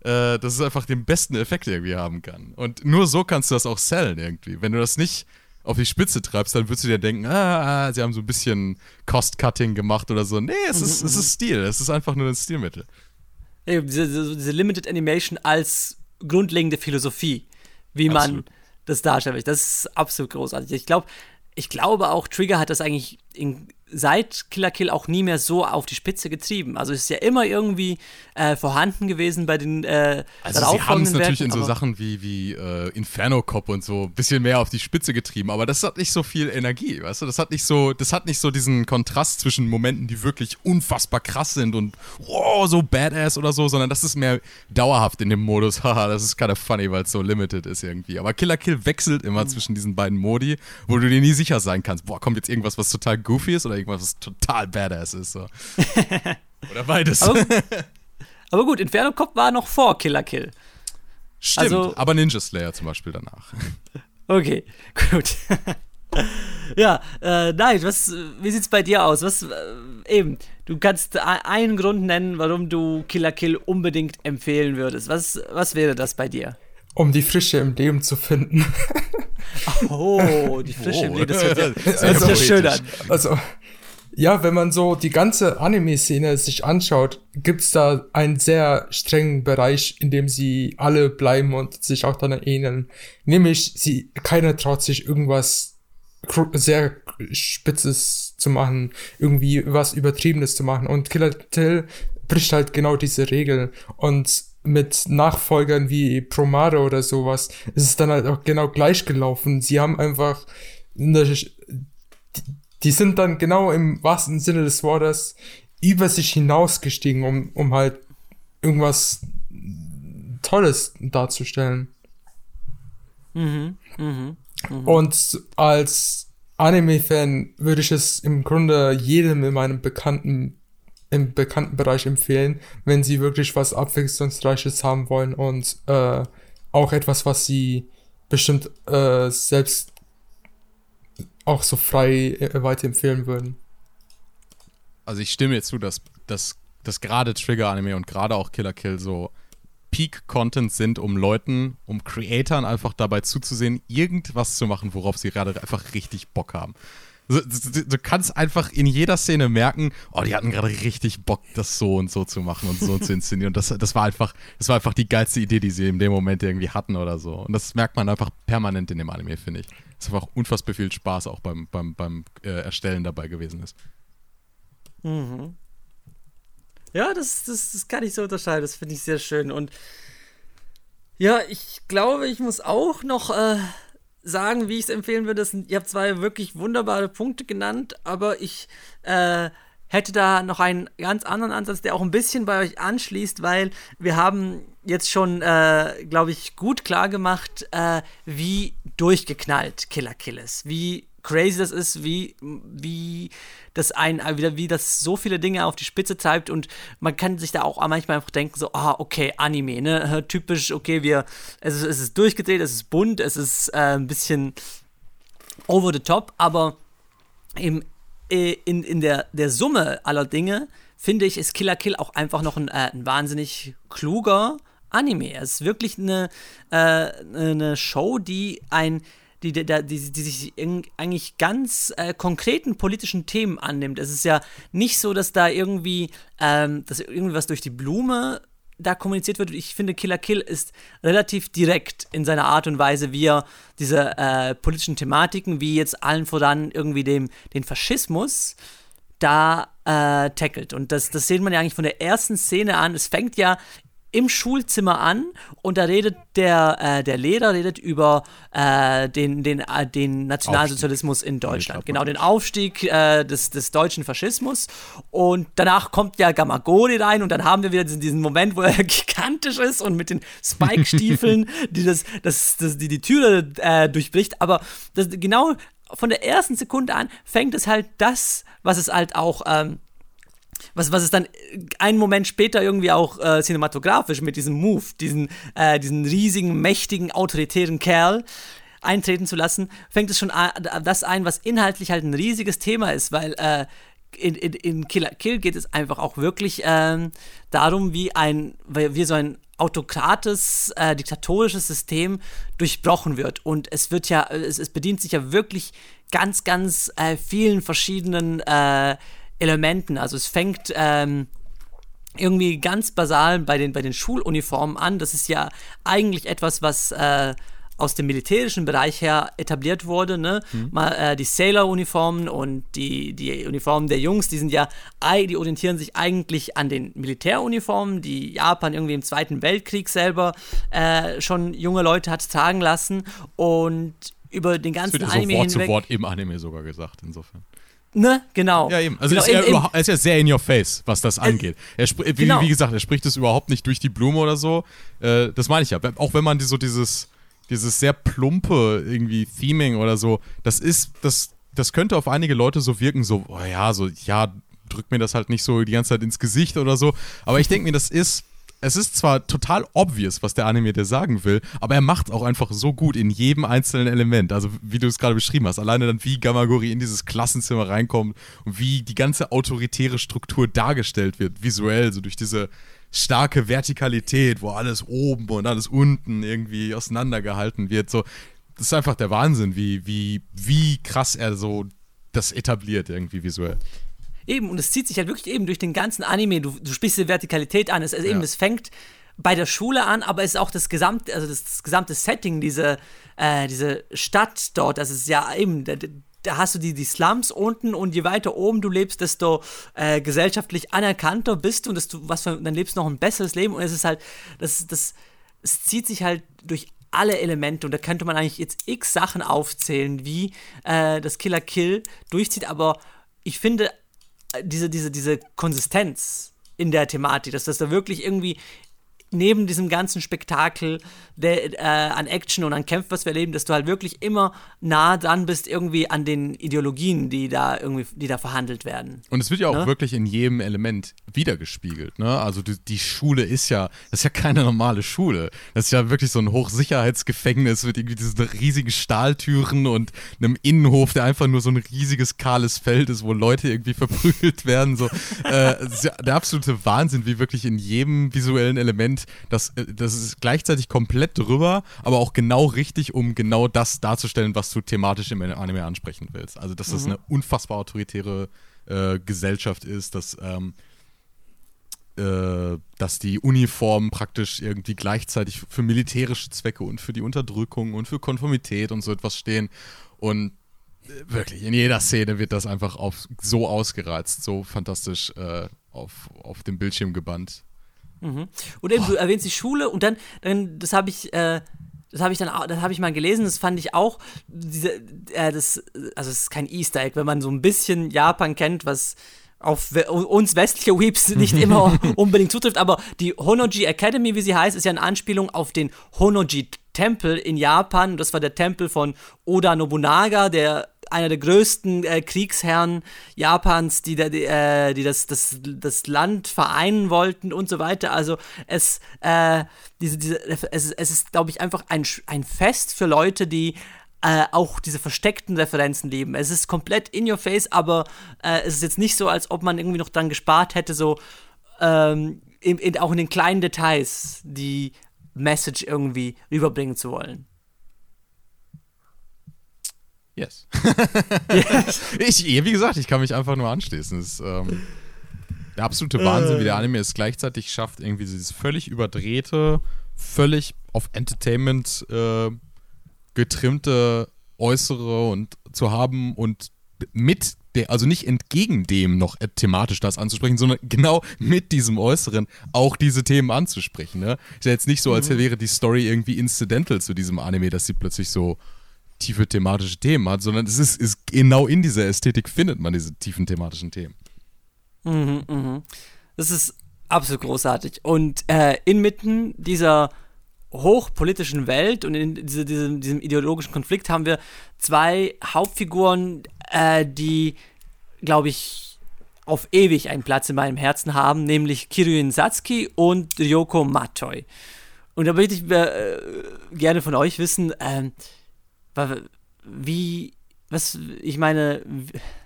äh, dass es einfach den besten Effekt irgendwie haben kann. Und nur so kannst du das auch sellen irgendwie. Wenn du das nicht auf die Spitze treibst, dann würdest du dir denken, ah, ah sie haben so ein bisschen Cost-Cutting gemacht oder so. Nee, es ist, es ist Stil. Es ist einfach nur ein Stilmittel. Diese, diese Limited Animation als grundlegende Philosophie, wie man absolut. das darstellt. Das ist absolut großartig. Ich glaube, ich glaube auch, Trigger hat das eigentlich in seit Killer Kill auch nie mehr so auf die Spitze getrieben. Also es ist ja immer irgendwie äh, vorhanden gewesen bei den äh, Also sie haben es natürlich in so Sachen wie, wie äh, Inferno Cop und so ein bisschen mehr auf die Spitze getrieben, aber das hat nicht so viel Energie, weißt du? Das hat nicht so, das hat nicht so diesen Kontrast zwischen Momenten, die wirklich unfassbar krass sind und wow, so badass oder so, sondern das ist mehr dauerhaft in dem Modus, [LAUGHS] haha, das ist kind of funny, weil es so limited ist irgendwie. Aber Killer Kill wechselt immer mhm. zwischen diesen beiden Modi, wo du dir nie sicher sein kannst, boah, kommt jetzt irgendwas, was total goofy ist oder irgendwas, was total badass ist. So. [LAUGHS] Oder beides. Aber, [LAUGHS] aber, gut, Inferno Cop war noch vor Killer Kill. Stimmt, also, aber Ninja Slayer zum Beispiel danach. [LAUGHS] Okay, gut. ja, äh, nein, was, wie sieht's bei dir aus? Was, äh, eben, du kannst einen Grund nennen, warum du Killer Kill unbedingt empfehlen würdest. Was, was wäre das bei dir? Um die Frische im Leben zu finden. [LAUGHS] oh, die Frische oh. im Leben, das hört ja, also, ja schön an. Also, ja, wenn man so die ganze Anime-Szene sich anschaut, gibt's da einen sehr strengen Bereich, in dem sie alle bleiben und sich auch dann ähneln. Nämlich, sie, keiner traut sich irgendwas sehr Spitzes zu machen, irgendwie was Übertriebenes zu machen. Und Killer Till bricht halt genau diese Regel. Und mit Nachfolgern wie Promare oder sowas ist es dann halt auch genau gleich gelaufen. Sie haben einfach eine, die sind dann genau im wahrsten Sinne des Wortes über sich hinausgestiegen, um, um halt irgendwas Tolles darzustellen. Mhm, mh, mh. Und als Anime-Fan würde ich es im Grunde jedem in meinem bekannten im bekannten Bereich empfehlen, wenn sie wirklich was Abwechslungsreiches haben wollen und äh, auch etwas, was sie bestimmt äh, selbst auch so frei äh, weiterempfehlen würden. Also ich stimme jetzt zu, dass, dass, dass gerade Trigger-Anime und gerade auch Killer Kill so Peak-Content sind, um Leuten, um Creatoren einfach dabei zuzusehen, irgendwas zu machen, worauf sie gerade einfach richtig Bock haben. Du, du, kannst einfach in jeder Szene merken, oh, die hatten gerade richtig Bock, das so und so zu machen und so zu inszenieren. Und das, das war einfach, das war einfach die geilste Idee, die sie in dem Moment irgendwie hatten oder so. Und das merkt man einfach permanent in dem Anime, finde ich. Es ist einfach unfassbar viel Spaß auch beim, beim, beim äh, Erstellen dabei gewesen ist. Mhm. Ja, das, das, das kann ich so unterscheiden. Das finde ich sehr schön. Und ja, ich glaube, ich muss auch noch äh, sagen, wie ich es empfehlen würde. Sind, ihr habt zwei wirklich wunderbare Punkte genannt, aber ich äh, hätte da noch einen ganz anderen Ansatz, der auch ein bisschen bei euch anschließt, weil wir haben jetzt schon, äh, glaube ich, gut klar gemacht, äh, wie durchgeknallt Killer Kill ist, wie crazy das ist, wie, wie das ein, wieder, wie das so viele Dinge auf die Spitze treibt und man kann sich da auch manchmal einfach denken, so, ah, okay, Anime, ne, [LAUGHS] typisch, okay, wir, es ist, es ist durchgedreht, es ist bunt, es ist äh, ein bisschen over the top, aber im, äh, in, in der, der Summe aller Dinge, finde ich, ist Killer Kill auch einfach noch ein, äh, ein wahnsinnig kluger Anime. Es ist wirklich eine, äh, eine Show, die ein die, die, die, die sich eigentlich ganz äh, konkreten politischen Themen annimmt. Es ist ja nicht so, dass da irgendwie, ähm, dass was durch die Blume da kommuniziert wird. Ich finde, Killer Kill ist relativ direkt in seiner Art und Weise, wie er diese äh, politischen Thematiken, wie jetzt allen voran irgendwie dem, den Faschismus, da äh, tackelt. Und das, das sieht man ja eigentlich von der ersten Szene an. Es fängt ja im Schulzimmer an und da redet der, äh, der Lehrer redet über äh, den, den, äh, den Nationalsozialismus Aufstieg. in Deutschland. Genau, den Aufstieg äh, des, des deutschen Faschismus. Und danach kommt ja Gamagori rein und dann haben wir wieder diesen, diesen Moment, wo er [LAUGHS] gigantisch ist und mit den Spike-Stiefeln, [LAUGHS] die, das, das, das, die die Türe äh, durchbricht. Aber das, genau von der ersten Sekunde an fängt es halt das, was es halt auch. Ähm, was, was es dann einen Moment später irgendwie auch äh, cinematografisch mit diesem Move, diesen, äh, diesen riesigen, mächtigen, autoritären Kerl eintreten zu lassen, fängt es schon das ein, was inhaltlich halt ein riesiges Thema ist, weil äh, in, in, in Killer Kill geht es einfach auch wirklich ähm, darum, wie ein, wie so ein autokrates, äh, diktatorisches System durchbrochen wird. Und es wird ja, es, es bedient sich ja wirklich ganz, ganz äh, vielen verschiedenen äh, Elementen. Also es fängt ähm, irgendwie ganz basal bei den, bei den Schuluniformen an. Das ist ja eigentlich etwas, was äh, aus dem militärischen Bereich her etabliert wurde. Ne? Mhm. Mal äh, die Sailor-Uniformen und die, die Uniformen der Jungs, die sind ja, die orientieren sich eigentlich an den Militäruniformen, die Japan irgendwie im Zweiten Weltkrieg selber äh, schon junge Leute hat tragen lassen. Und über den ganzen das wird Anime so Wort hinweg. zu Wort im Anime sogar gesagt, insofern. Ne, genau. Ja, eben. Also genau, ist, er in, in, ist ja sehr in your face, was das angeht. Er wie, genau. wie, gesagt, er spricht es überhaupt nicht durch die Blume oder so. Äh, das meine ich ja. Auch wenn man die, so dieses, dieses sehr plumpe irgendwie Theming oder so, das ist, das, das könnte auf einige Leute so wirken, so, oh ja, so, ja, drückt mir das halt nicht so die ganze Zeit ins Gesicht oder so. Aber ich denke mir, das ist es ist zwar total obvious, was der Anime dir sagen will, aber er macht auch einfach so gut in jedem einzelnen Element. Also, wie du es gerade beschrieben hast, alleine dann, wie Gamagori in dieses Klassenzimmer reinkommt und wie die ganze autoritäre Struktur dargestellt wird, visuell, so durch diese starke Vertikalität, wo alles oben und alles unten irgendwie auseinandergehalten wird. So, das ist einfach der Wahnsinn, wie, wie, wie krass er so das etabliert, irgendwie visuell. Eben, und es zieht sich halt wirklich eben durch den ganzen Anime. Du, du sprichst die Vertikalität an. Es, also ja. eben, es fängt bei der Schule an, aber es ist auch das gesamte, also das, das gesamte Setting, diese, äh, diese Stadt dort. Das ist ja eben, da, da, hast du die, die Slums unten und je weiter oben du lebst, desto äh, gesellschaftlich anerkannter bist du und desto, was für, dann lebst du noch ein besseres Leben. Und es ist halt, das, das, es zieht sich halt durch alle Elemente und da könnte man eigentlich jetzt x Sachen aufzählen, wie äh, das Killer Kill durchzieht, aber ich finde diese, diese, diese Konsistenz in der Thematik, dass das da wirklich irgendwie neben diesem ganzen Spektakel der, äh, an Action und an Kämpfen, was wir erleben, dass du halt wirklich immer nah dran bist, irgendwie an den Ideologien, die da irgendwie, die da verhandelt werden. Und es wird ja auch ne? wirklich in jedem Element wiedergespiegelt, ne? Also die, die, Schule ist ja, das ist ja keine normale Schule. Das ist ja wirklich so ein Hochsicherheitsgefängnis mit irgendwie diesen riesigen Stahltüren und einem Innenhof, der einfach nur so ein riesiges kahles Feld ist, wo Leute irgendwie [LAUGHS] verprügelt werden. So, äh, der absolute Wahnsinn, wie wirklich in jedem visuellen Element finde, das, äh, das ist gleichzeitig komplett drüber, aber auch genau richtig, um genau das darzustellen, was du thematisch im Anime ansprechen willst. Also, dass das Mhm. eine unfassbar autoritäre äh, Gesellschaft ist, dass, ähm, äh, dass die Uniformen praktisch irgendwie gleichzeitig für militärische Zwecke und für die Unterdrückung und für Konformität und so etwas stehen. Und äh, wirklich, in jeder Szene wird das einfach auf, so ausgereizt, so fantastisch äh, auf, auf dem Bildschirm gebannt. Und eben, du erwähnst die Schule und dann, dann das habe ich, äh, das habe ich dann, auch- das habe ich mal gelesen, das fand ich auch, diese, äh, das, also es ist kein Easter Egg, wenn man so ein bisschen Japan kennt, was auf uns westliche Weeps nicht [LAUGHS] immer unbedingt zutrifft, aber die Honoji Academy, wie sie heißt, ist ja eine Anspielung auf den Honoji Tempel in Japan. Das war der Tempel von Oda Nobunaga, der einer der größten äh, Kriegsherren Japans, die, die, äh, die das, das, das Land vereinen wollten und so weiter. Also es, äh, diese, diese, es, es ist, glaube ich, einfach ein, ein Fest für Leute, die äh, auch diese versteckten Referenzen lieben. Es ist komplett in your face, aber äh, es ist jetzt nicht so, als ob man irgendwie noch dran gespart hätte, so ähm, in, in, auch in den kleinen Details die Message irgendwie rüberbringen zu wollen. [LAUGHS] Yes. ich, wie gesagt, ich kann mich einfach nur anschließen. Es ist ähm, der absolute Wahnsinn, wie der Anime es gleichzeitig schafft, irgendwie dieses völlig überdrehte, völlig auf Entertainment äh, getrimmte Äußere und zu haben und mit der, also nicht entgegen dem noch äh, thematisch das anzusprechen, sondern genau mit diesem Äußeren auch diese Themen anzusprechen. Ne? Ist ja jetzt nicht so, als wäre die Story irgendwie incidental zu diesem Anime, dass sie plötzlich so tiefe thematische Themen hat, sondern es ist, ist genau in dieser Ästhetik findet man diese tiefen thematischen Themen. Das ist absolut großartig. Und äh, inmitten dieser hochpolitischen Welt und in diese, diesem, diesem ideologischen Konflikt haben wir zwei Hauptfiguren, äh, die, glaube ich, auf ewig einen Platz in meinem Herzen haben, nämlich Kiryuin Satsuki und Ryoko Matoi. Und da möchte ich äh, gerne von euch wissen, wa- wie, was, ich meine,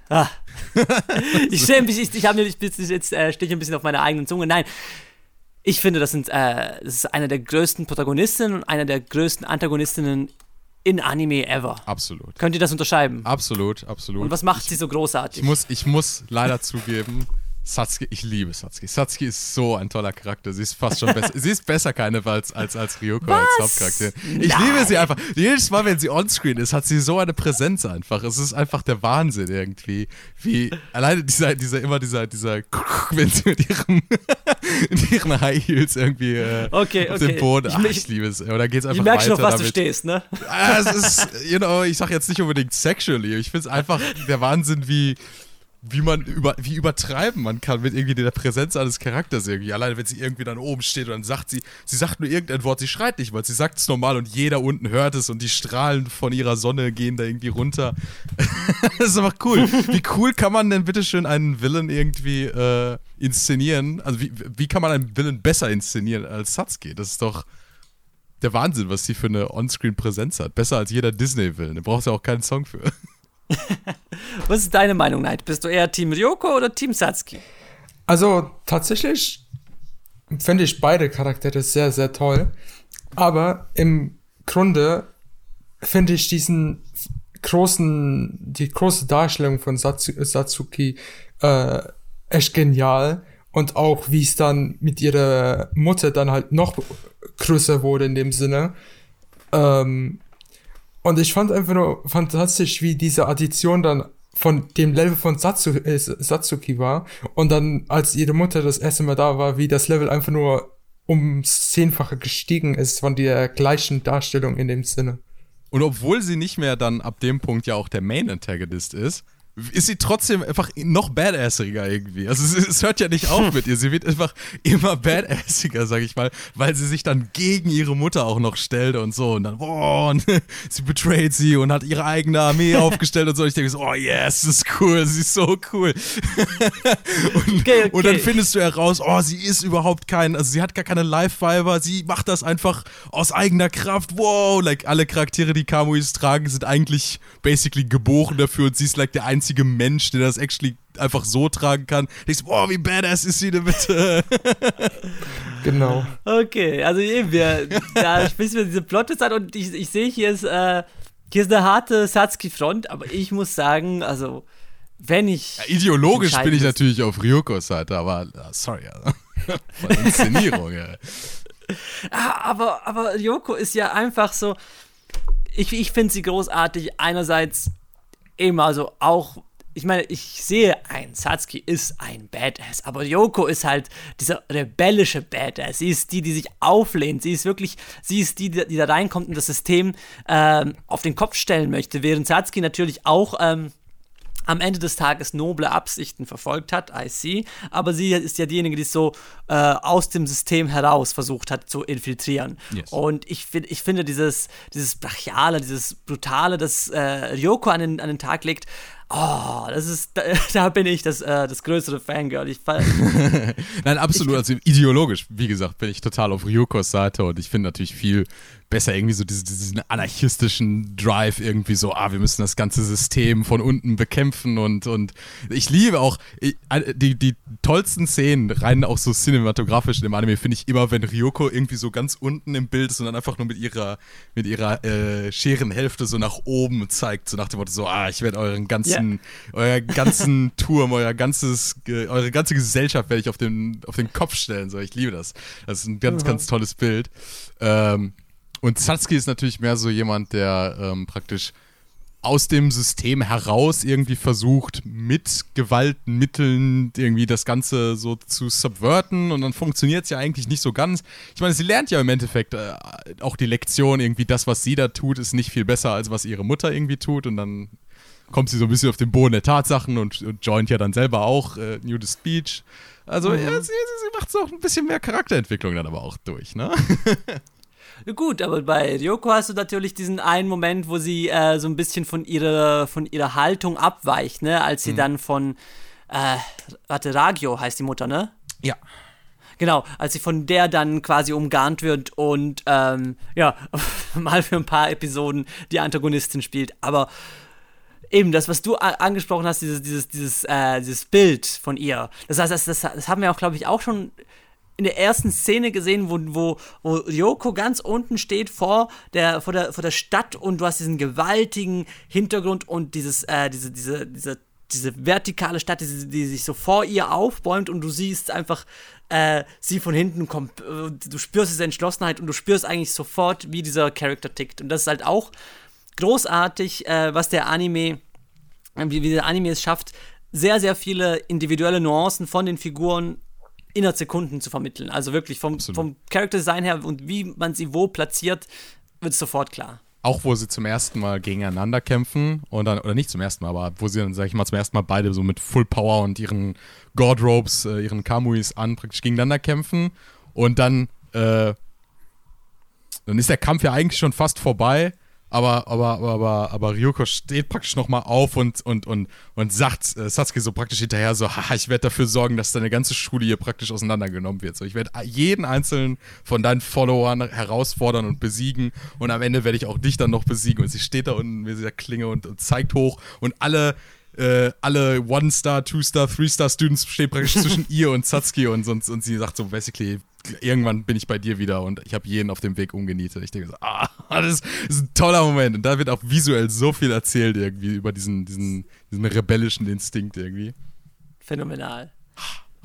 ah. [LAUGHS] ich stehe ein bisschen, ich, ich habe mir, ich, bin jetzt äh, stehe ich ein bisschen auf meiner eigenen Zunge. Nein, ich finde, das sind, äh, das ist einer der größten Protagonistinnen und einer der größten Antagonistinnen in Anime ever. Absolut. Könnt ihr das unterschreiben? Absolut, absolut. Und was macht sie so großartig? Ich muss, ich muss leider zugeben, Satsuki, ich liebe Satsuki. Satsuki ist so ein toller Charakter. Sie ist fast schon besser. sie ist besser keine als, als, als Ryoko als Hauptcharakter. Ich Nein. liebe sie einfach. Jedes Mal, wenn sie onscreen ist, hat sie so eine Präsenz einfach. Es ist einfach der Wahnsinn irgendwie. Wie alleine dieser, dieser, immer dieser, dieser, [LAUGHS] wenn sie mit ihrem, [LAUGHS] mit ihren High Heels irgendwie äh, Okay, auf okay. dem Boden. Ich- Ach, ich- ich liebe es. Oder geht's ich einfach merke weiter schon, auf was damit. du stehst, ne? Ah, es ist, you know, ich sag jetzt nicht unbedingt sexually. Ich finde es einfach der Wahnsinn, wie, wie man über, wie übertreiben man kann mit irgendwie der Präsenz eines Charakters irgendwie. Alleine wenn sie irgendwie dann oben steht und dann sagt sie, sie sagt nur irgendein Wort, sie schreit nicht, weil sie sagt es normal und jeder unten hört es und die Strahlen von ihrer Sonne gehen da irgendwie runter. [LAUGHS] das ist einfach cool. Wie cool kann man denn bitteschön einen Villain irgendwie äh, inszenieren? Also wie, wie kann man einen Villain besser inszenieren als Satsuki? Das ist doch der Wahnsinn, was sie für eine Onscreen-Präsenz hat. Besser als jeder Disney-Villain. Da braucht ja auch keinen Song für. [LAUGHS] Was ist deine Meinung, Neid? Bist du eher Team Ryoko oder Team Satsuki? Also tatsächlich finde ich beide Charaktere sehr, sehr toll. Aber im Grunde finde ich diesen großen, die große Darstellung von Satsu, Satsuki äh, echt genial. Und auch wie es dann mit ihrer Mutter dann halt noch größer wurde in dem Sinne. Ähm, und ich fand einfach nur fantastisch, wie diese Addition dann von dem Level von Satsu, äh, Satsuki war. Und dann, als ihre Mutter das erste Mal da war, wie das Level einfach nur ums Zehnfache gestiegen ist von der gleichen Darstellung in dem Sinne. Und obwohl sie nicht mehr dann ab dem Punkt ja auch der Main-Antagonist ist, ist sie trotzdem einfach noch badassiger irgendwie. Also es, es hört ja nicht auf [LAUGHS] mit ihr. Sie wird einfach immer badassiger, sag ich mal, weil sie sich dann gegen ihre Mutter auch noch stellt und so. Und dann, boah, und [LAUGHS] sie betrayt sie und hat ihre eigene Armee [LAUGHS] aufgestellt und so. Ich denke so, oh yes, das ist cool, sie ist so cool. und, Okay, und dann okay. findest du heraus, oh, sie ist überhaupt kein, also sie hat gar keine Life-Fiber, sie macht das einfach aus eigener Kraft. Wow, like alle Charaktere, die Kamuis tragen, sind eigentlich basically geboren dafür und sie ist like der einzige Mensch, der das actually einfach so tragen kann. Ich so, wow, wie badass ist sie denn bitte? [LAUGHS] Genau. Okay, also eben, wir, da [LAUGHS] sprichst du diese Plotte an und ich, ich sehe, hier ist, äh, hier ist eine harte Satsuki-Front, aber ich muss sagen, also, wenn ich. Ja, ideologisch bin ich natürlich auf Ryokos Seite, aber sorry, also, [LAUGHS] von Inszenierung, ja. Ah, aber, aber Ryoko ist ja einfach so. Ich, ich finde sie großartig. Einerseits eben, also auch ich meine, ich sehe ein, Satsuki ist ein Badass, aber Yoko ist halt dieser rebellische Badass. Sie ist die, die sich auflehnt. Sie ist wirklich, sie ist die, die da reinkommt und das System ähm, auf den Kopf stellen möchte, während Satsuki natürlich auch ähm, am Ende des Tages noble Absichten verfolgt hat, I see, aber sie ist ja diejenige, die es so äh, aus dem System heraus versucht hat zu infiltrieren. Yes. Und ich, find, ich finde dieses, dieses Brachiale, dieses Brutale, das äh, Ryoko an den, an den Tag legt, Oh, das ist, da, [LAUGHS] da bin ich das, äh, das größere Fangirl. Ich [LAUGHS] Nein, absolut. also ideologisch, wie gesagt, bin ich total auf Ryukos Seite und ich finde natürlich viel besser irgendwie so diesen, diesen anarchistischen Drive irgendwie so, ah, wir müssen das ganze System von unten bekämpfen und, und ich liebe auch ich, die, die tollsten Szenen, rein auch so cinematografisch in dem Anime, finde ich immer, wenn Ryoko irgendwie so ganz unten im Bild ist und dann einfach nur mit ihrer, mit ihrer äh, Scherenhälfte so nach oben zeigt, so nach dem Motto so, ah, ich werde euren ganzen, yeah. Euer ganzen [LAUGHS] Turm, euer ganzes, eure ganze Gesellschaft werde ich auf den, auf den Kopf stellen, so, ich liebe das. Das ist ein ganz, mhm. ganz tolles Bild. Ähm, und Satsuki ist natürlich mehr so jemand, der ähm, praktisch aus dem System heraus irgendwie versucht, mit Gewaltmitteln irgendwie das Ganze so zu subverten und dann funktioniert es ja eigentlich nicht so ganz. Ich meine, sie lernt ja im Endeffekt äh, auch die Lektion, irgendwie das, was sie da tut, ist nicht viel besser, als was ihre Mutter irgendwie tut und dann kommt sie so ein bisschen auf den Boden der Tatsachen und, und joint ja dann selber auch äh, New the Speech. Also mhm. ja, sie, sie macht so auch ein bisschen mehr Charakterentwicklung dann aber auch durch, ne? [LAUGHS] Gut, aber bei Ryoko hast du natürlich diesen einen Moment, wo sie äh, so ein bisschen von ihrer, von ihrer Haltung abweicht, ne? Als sie mhm. dann von, äh, warte, Ragio heißt die Mutter, ne? Ja. Genau, als sie von der dann quasi umgarnt wird und ähm, ja, [LAUGHS] mal für ein paar Episoden die Antagonistin spielt. Aber eben das, was du angesprochen hast, dieses, dieses, dieses, äh, dieses Bild von ihr. Das heißt, das, das, das haben wir auch, glaube ich, auch schon in der ersten Szene gesehen, wo, wo, wo Ryoko ganz unten steht vor der, vor, der, vor der Stadt und du hast diesen gewaltigen Hintergrund und dieses, äh, diese, diese, diese, diese vertikale Stadt, die, die sich so vor ihr aufbäumt und du siehst einfach äh, sie von hinten kommt. Äh, du spürst diese Entschlossenheit und du spürst eigentlich sofort, wie dieser Charakter tickt. Und das ist halt auch großartig, äh, was der Anime, wie, wie der Anime es schafft, sehr, sehr viele individuelle Nuancen von den Figuren innerhalb Sekunden zu vermitteln. Also wirklich vom, vom Character Design her und wie man sie wo platziert, wird es sofort klar. Auch wo sie zum ersten Mal gegeneinander kämpfen und dann, oder nicht zum ersten Mal, aber wo sie dann, sag ich mal, zum ersten Mal beide so mit Full Power und ihren God Ropes, äh, ihren Kamuis an praktisch gegeneinander kämpfen und dann, äh, dann ist der Kampf ja eigentlich schon fast vorbei aber, aber, aber, aber, aber Ryoko steht praktisch nochmal auf und, und, und, und sagt äh, Sasuke so praktisch hinterher so, haha, ich werde dafür sorgen, dass deine ganze Schule hier praktisch auseinandergenommen wird. So, ich werde jeden einzelnen von deinen Followern herausfordern und besiegen und am Ende werde ich auch dich dann noch besiegen. Und sie steht da unten mit dieser Klinge und, und zeigt hoch und alle äh, alle One-Star, Two-Star, Three-Star-Students stehen praktisch zwischen [LAUGHS] ihr und Satsuki und, und, und sie sagt so, basically, irgendwann bin ich bei dir wieder und ich habe jeden auf dem Weg umgenietet. Ich denke so, ah, [LAUGHS] das ist, ein toller Moment. Und da wird auch visuell so viel erzählt irgendwie über diesen, diesen, diesen rebellischen Instinkt irgendwie. Phänomenal.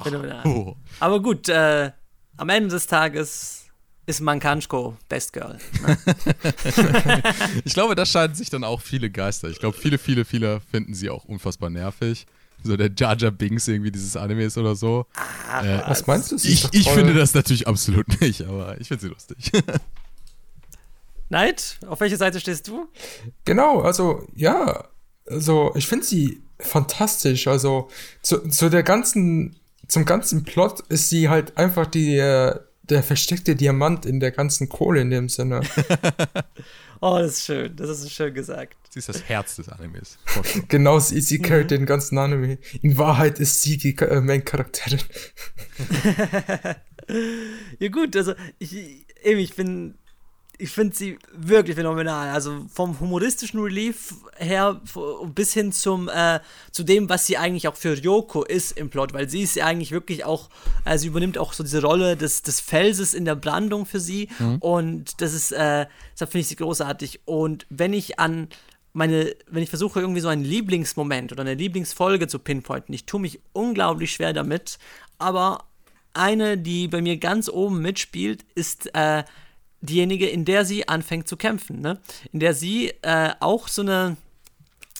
Phänomenal. Oh. Aber gut, äh, am Ende des Tages ist Mankanschko Best Girl. Ne? [LAUGHS] ich glaube, das scheiden sich dann auch viele Geister. Ich glaube, viele, viele, viele finden sie auch unfassbar nervig so der Jar Jar Binks irgendwie dieses Animes oder so. Ah, äh, was meinst du? Ich, ich finde das natürlich absolut nicht, aber ich finde sie lustig. [LAUGHS] Neid, auf welche Seite stehst du? Genau, also ja, also ich finde sie fantastisch. Also zu, zu der ganzen, zum ganzen Plot ist sie halt einfach die, äh, der versteckte Diamant in der ganzen Kohle in dem Sinne. [LAUGHS] oh, das ist schön, das ist schön gesagt. Sie ist das Herz des Animes. [LAUGHS] genau, sie, sie carryt mhm. den ganzen Anime. In Wahrheit ist sie die äh, Main-Charakterin. [LAUGHS] ja gut, also ich, eben, ich bin ich finde sie wirklich phänomenal. Also vom humoristischen Relief her bis hin zum äh, zu dem, was sie eigentlich auch für Ryoko ist im Plot, weil sie ist ja eigentlich wirklich auch, äh, sie übernimmt auch so diese Rolle des, des Felses in der Brandung für sie. Mhm. Und das ist, äh, deshalb finde ich sie großartig. Und wenn ich an meine, wenn ich versuche, irgendwie so einen Lieblingsmoment oder eine Lieblingsfolge zu pinpointen, ich tue mich unglaublich schwer damit, aber eine, die bei mir ganz oben mitspielt, ist äh, diejenige, in der sie anfängt zu kämpfen, ne? In der sie äh, auch so eine,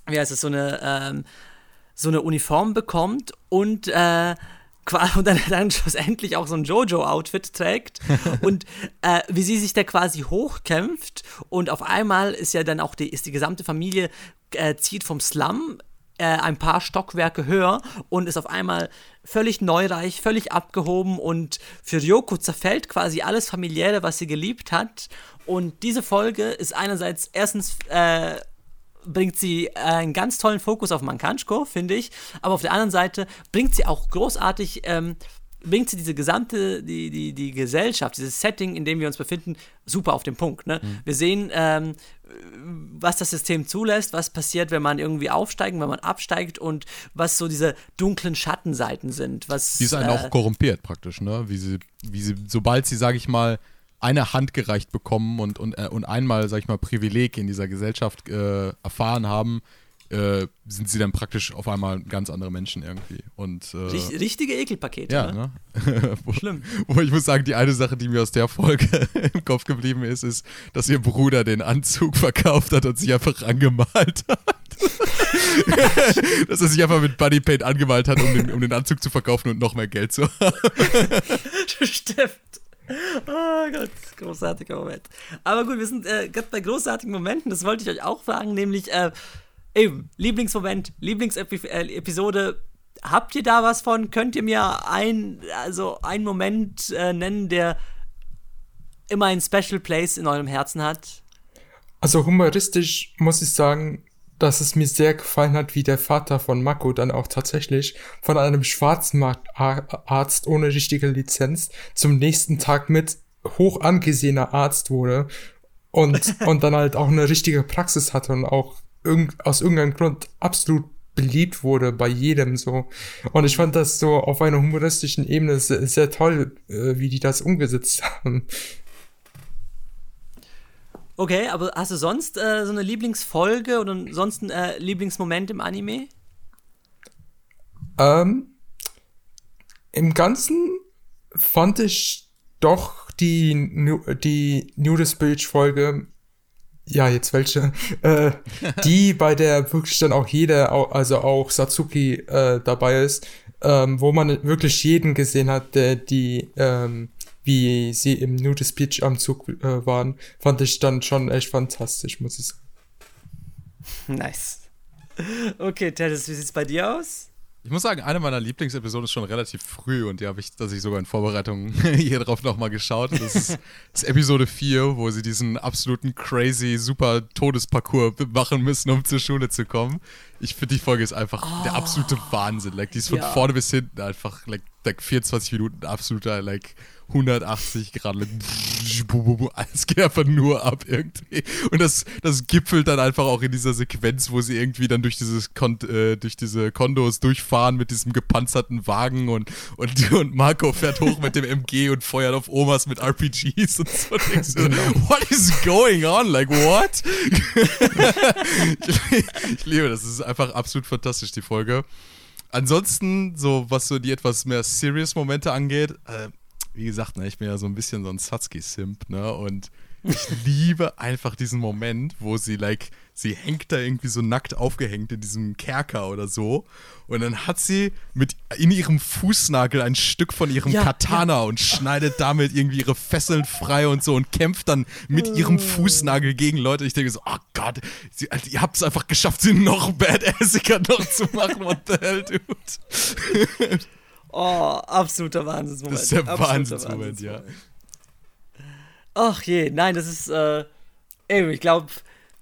wie heißt es, so eine, ähm, so eine Uniform bekommt und äh, [LAUGHS] und dann, dann schlussendlich auch so ein Jojo-Outfit trägt [LAUGHS] und äh, wie sie sich da quasi hochkämpft und auf einmal ist ja dann auch die, ist die gesamte Familie äh, zieht vom Slum äh, ein paar Stockwerke höher und ist auf einmal völlig neureich, völlig abgehoben und für Ryoko zerfällt quasi alles familiäre, was sie geliebt hat. Und diese Folge ist einerseits erstens äh, bringt sie einen ganz tollen Fokus auf Mankanchko, finde ich, aber auf der anderen Seite bringt sie auch großartig ähm, bringt sie diese gesamte, die, die, die Gesellschaft, dieses Setting, in dem wir uns befinden, super auf den Punkt. Ne? Mhm. Wir sehen, ähm, was das System zulässt, was passiert, wenn man irgendwie aufsteigt, wenn man absteigt und was so diese dunklen Schattenseiten sind. Was, die ist einen äh, auch korrumpiert praktisch, ne? Wie sie, wie sie, sobald sie, sage ich mal, eine Hand gereicht bekommen und, und, äh, und einmal, sag ich mal, Privileg in dieser Gesellschaft äh, erfahren haben, äh, sind sie dann praktisch auf einmal ganz andere Menschen irgendwie. Und, äh, Richtige Ekelpakete. Ja, ne? ne? [LAUGHS] wo, Schlimm. Wo ich muss sagen, die eine Sache, die mir aus der Folge [LAUGHS] im Kopf geblieben ist, ist, dass ihr Bruder den Anzug verkauft hat und sich einfach angemalt hat. [LAUGHS] dass er sich einfach mit Bodypaint angemalt hat, um den, um den Anzug zu verkaufen und noch mehr Geld zu haben. Stimmt. Oh Gott, großartiger Moment. Aber gut, wir sind äh, gerade bei großartigen Momenten, das wollte ich euch auch fragen, nämlich äh, Eben, Lieblingsmoment, Lieblingsepisode. Habt ihr da was von? Könnt ihr mir ein, also einen Moment äh, nennen, der immer ein Special Place in eurem Herzen hat? Also humoristisch muss ich sagen, dass es mir sehr gefallen hat, wie der Vater von Mako dann auch tatsächlich von einem Schwarzmarktarzt ohne richtige Lizenz zum nächsten Tag mit hoch angesehener Arzt wurde und, [LAUGHS] und dann halt auch eine richtige Praxis hatte und auch irg aus irgendeinem Grund absolut beliebt wurde bei jedem so. Und ich fand das so auf einer humoristischen Ebene sehr, sehr toll, äh, wie die das umgesetzt [LAUGHS] haben. Okay, aber hast du sonst äh, so eine Lieblingsfolge oder sonst ein äh, Lieblingsmoment im Anime? Ähm, Im Ganzen fand ich doch die, die Nudist Beach Folge ja, jetzt welche, äh, [LAUGHS] die bei der wirklich dann auch jeder, also auch Satsuki äh, dabei ist, ähm, wo man wirklich jeden gesehen hat, der die, ähm, wie sie im Nudist Beach am Zug äh, waren, fand ich dann schon echt fantastisch, muss ich sagen. Nice. Okay, Tennis, wie sieht's bei dir aus? Ich muss sagen, eine meiner Lieblingsepisoden ist schon relativ früh und die habe ich, dass ich sogar in Vorbereitung [LAUGHS] hier drauf nochmal geschaut. Das ist, das ist Episode 4, wo sie diesen absoluten crazy, super Todesparcours machen müssen, um zur Schule zu kommen. Ich finde, die Folge ist einfach oh, der absolute Wahnsinn. Like, die ist von ja. vorne bis hinten einfach, like, like 24 Minuten absoluter, like, 180 Grad. Alles geht einfach nur ab irgendwie. Und das, das gipfelt dann einfach auch in dieser Sequenz, wo sie irgendwie dann durch, dieses Kon äh, durch diese Kondos durchfahren mit diesem gepanzerten Wagen und, und, und Marco fährt hoch mit dem MG und feuert auf Omas mit RPGs und so. Genau. What is going on? Like, what? ich, ich liebe das. Das ist einfach absolut fantastisch, die Folge. Ansonsten, so was so die etwas mehr serious Momente angeht, äh, wie gesagt, ne, ich bin ja so ein bisschen so ein Satsuki-Simp, ne? Und ich [LAUGHS] liebe einfach diesen Moment, wo sie, like, sie hängt da irgendwie so nackt aufgehängt in diesem Kerker oder so. Und dann hat sie mit in ihrem Fußnagel ein Stück von ihrem ja, Katana ja. und schneidet damit irgendwie ihre Fesseln frei und so und kämpft dann mit ihrem oh. Fußnagel gegen Leute. Ich denke so, oh Gott, sie, ihr habt es einfach geschafft, sie noch badassiger [LAUGHS] noch zu machen. What the hell, dude? Oh, absoluter Wahnsinnsmoment. Das ist der Wahnsinnsmoment, ja. Ach je, nein, das ist, äh, ey, ich glaube,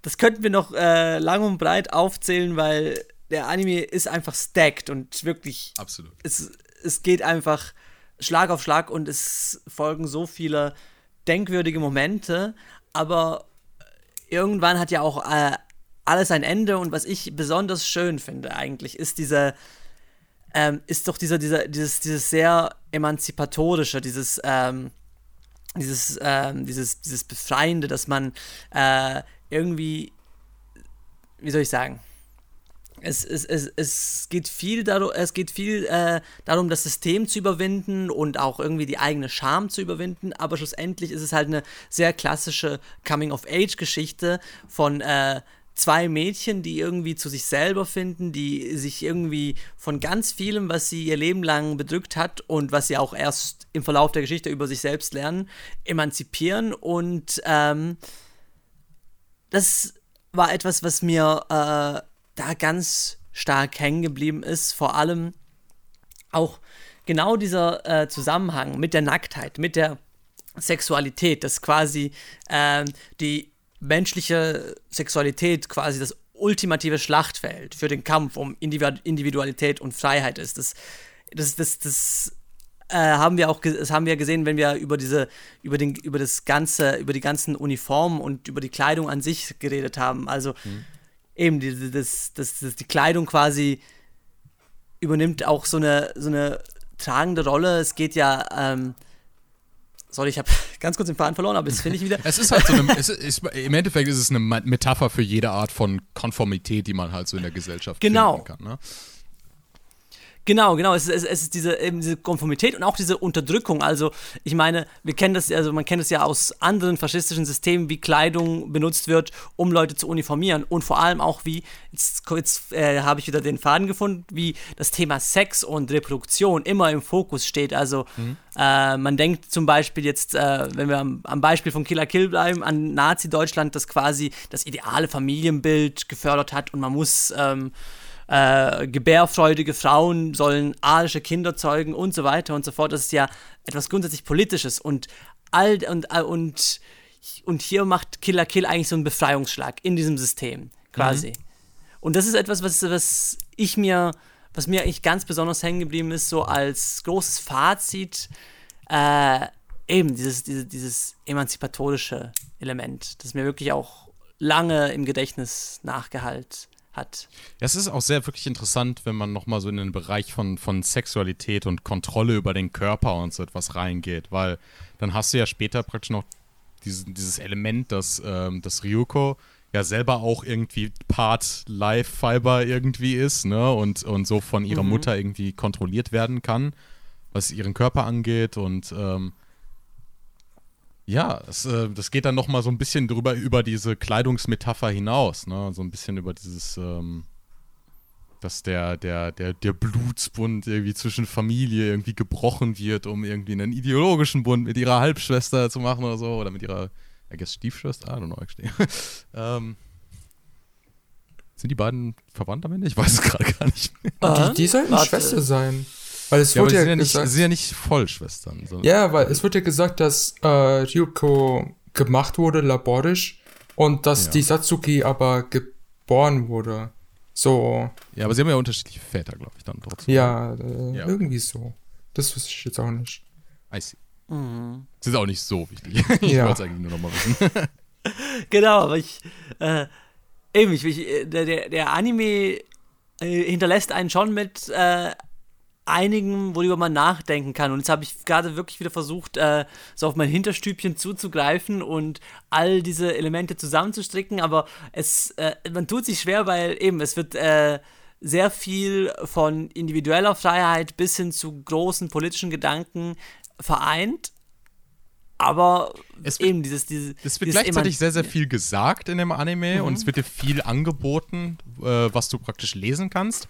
das könnten wir noch äh, lang und breit aufzählen, weil der Anime ist einfach stacked und wirklich. Absolut. Es, es geht einfach Schlag auf Schlag und es folgen so viele denkwürdige Momente. aber irgendwann hat ja auch äh, alles ein Ende und was ich besonders schön finde eigentlich, ist diese, ähm, ist doch dieser, dieser, dieses, dieses sehr emanzipatorische, dieses, ähm, dieses, ähm, dieses, dieses Befreiende, dass man äh, irgendwie, wie soll ich sagen, es, es, es, es geht viel darum, es geht viel äh, darum, das System zu überwinden und auch irgendwie die eigene Scham zu überwinden, aber schlussendlich ist es halt eine sehr klassische Coming-of-Age-Geschichte von äh, zwei Mädchen, die irgendwie zu sich selber finden, die sich irgendwie von ganz vielem, was sie ihr Leben lang bedrückt hat und was sie auch erst im Verlauf der Geschichte über sich selbst lernen, emanzipieren und ähm, das war etwas, was mir äh, da ganz stark hängen geblieben ist. Vor allem auch genau dieser äh, Zusammenhang mit der Nacktheit, mit der Sexualität, dass quasi äh, die menschliche Sexualität quasi das ultimative Schlachtfeld für den Kampf um Individualität und Freiheit ist. Das, das, das, das äh, haben wir auch das haben wir gesehen, wenn wir über diese über den über das ganze über die ganzen Uniformen und über die Kleidung an sich geredet haben. Also mhm eben die, das, das, das, die Kleidung quasi übernimmt auch so eine, so eine tragende Rolle. Es geht ja, ähm, sorry, ich habe [LAUGHS] ganz kurz den Faden verloren, aber jetzt finde ich wieder. [LAUGHS] es ist halt so eine, es ist, im Endeffekt ist es eine Metapher für jede Art von Konformität, die man halt so in der Gesellschaft genau. finden kann. Ne? Genau, genau. Es ist, es ist diese, eben diese Konformität und auch diese Unterdrückung. Also, ich meine, wir kennen das, also man kennt es ja aus anderen faschistischen Systemen, wie Kleidung benutzt wird, um Leute zu uniformieren. Und vor allem auch, wie, jetzt, jetzt äh, habe ich wieder den Faden gefunden, wie das Thema Sex und Reproduktion immer im Fokus steht. Also, mhm. äh, man denkt zum Beispiel jetzt, äh, wenn wir am, am, Beispiel von Killer Kill bleiben, an Nazi-Deutschland, das quasi das ideale Familienbild gefördert hat und man muss. Ähm, äh, gebärfreudige Frauen sollen arische Kinder zeugen und so weiter und so fort. Das ist ja etwas grundsätzlich Politisches und all und, äh, und, und hier macht Killer Kill eigentlich so einen Befreiungsschlag in diesem System, quasi. Mhm. Und das ist etwas, was, was ich mir, was mir eigentlich ganz besonders hängen geblieben ist, so als großes Fazit, äh, eben dieses, dieses, dieses emanzipatorische Element, das mir wirklich auch lange im Gedächtnis nachgehalt hat. Es ist auch sehr wirklich interessant, wenn man nochmal so in den Bereich von, von Sexualität und Kontrolle über den Körper und so etwas reingeht, weil dann hast du ja später praktisch noch dieses, dieses Element, dass, ähm, dass Ryuko ja selber auch irgendwie Part Life Fiber irgendwie ist, ne? Und, und so von ihrer mhm. Mutter irgendwie kontrolliert werden kann, was ihren Körper angeht und ähm, ja, es, äh, das geht dann noch mal so ein bisschen drüber über diese Kleidungsmetapher hinaus, ne? So ein bisschen über dieses, ähm, dass der, der, der, der Blutsbund irgendwie zwischen Familie irgendwie gebrochen wird, um irgendwie einen ideologischen Bund mit ihrer Halbschwester zu machen oder so, oder mit ihrer, I guess, Stiefschwester, I don't know, actually. [LAUGHS] ähm, sind die beiden verwandt am Ende? Ich weiß es gerade gar nicht mehr. Die, die sollten Warte. Schwester sein. Weil es ja, wurde ja, ja, nicht, gesagt, sind ja nicht Vollschwestern. Ja, weil es wird ja gesagt, dass äh, Ryuko gemacht wurde, laborisch, und dass ja. die Satsuki aber geboren wurde. So. Ja, aber sie haben ja unterschiedliche Väter, glaube ich, dann trotzdem. Ja, äh, ja, irgendwie so. Das wüsste ich jetzt auch nicht. I see. Mhm. Das ist auch nicht so wichtig. [LAUGHS] ich ja. wollte es eigentlich nur nochmal wissen. [LAUGHS] genau, aber ich, äh, eben, ich, ich der, der, der Anime äh, hinterlässt einen schon mit äh, einigen, worüber man nachdenken kann. Und jetzt habe ich gerade wirklich wieder versucht, äh, so auf mein Hinterstübchen zuzugreifen und all diese Elemente zusammenzustricken, aber es, äh, man tut sich schwer, weil eben es wird äh, sehr viel von individueller Freiheit bis hin zu großen politischen Gedanken vereint. Aber es wird, eben dieses, dieses. Es wird dieses gleichzeitig sehr, sehr viel gesagt in dem Anime mhm. und es wird dir viel angeboten, äh, was du praktisch lesen kannst.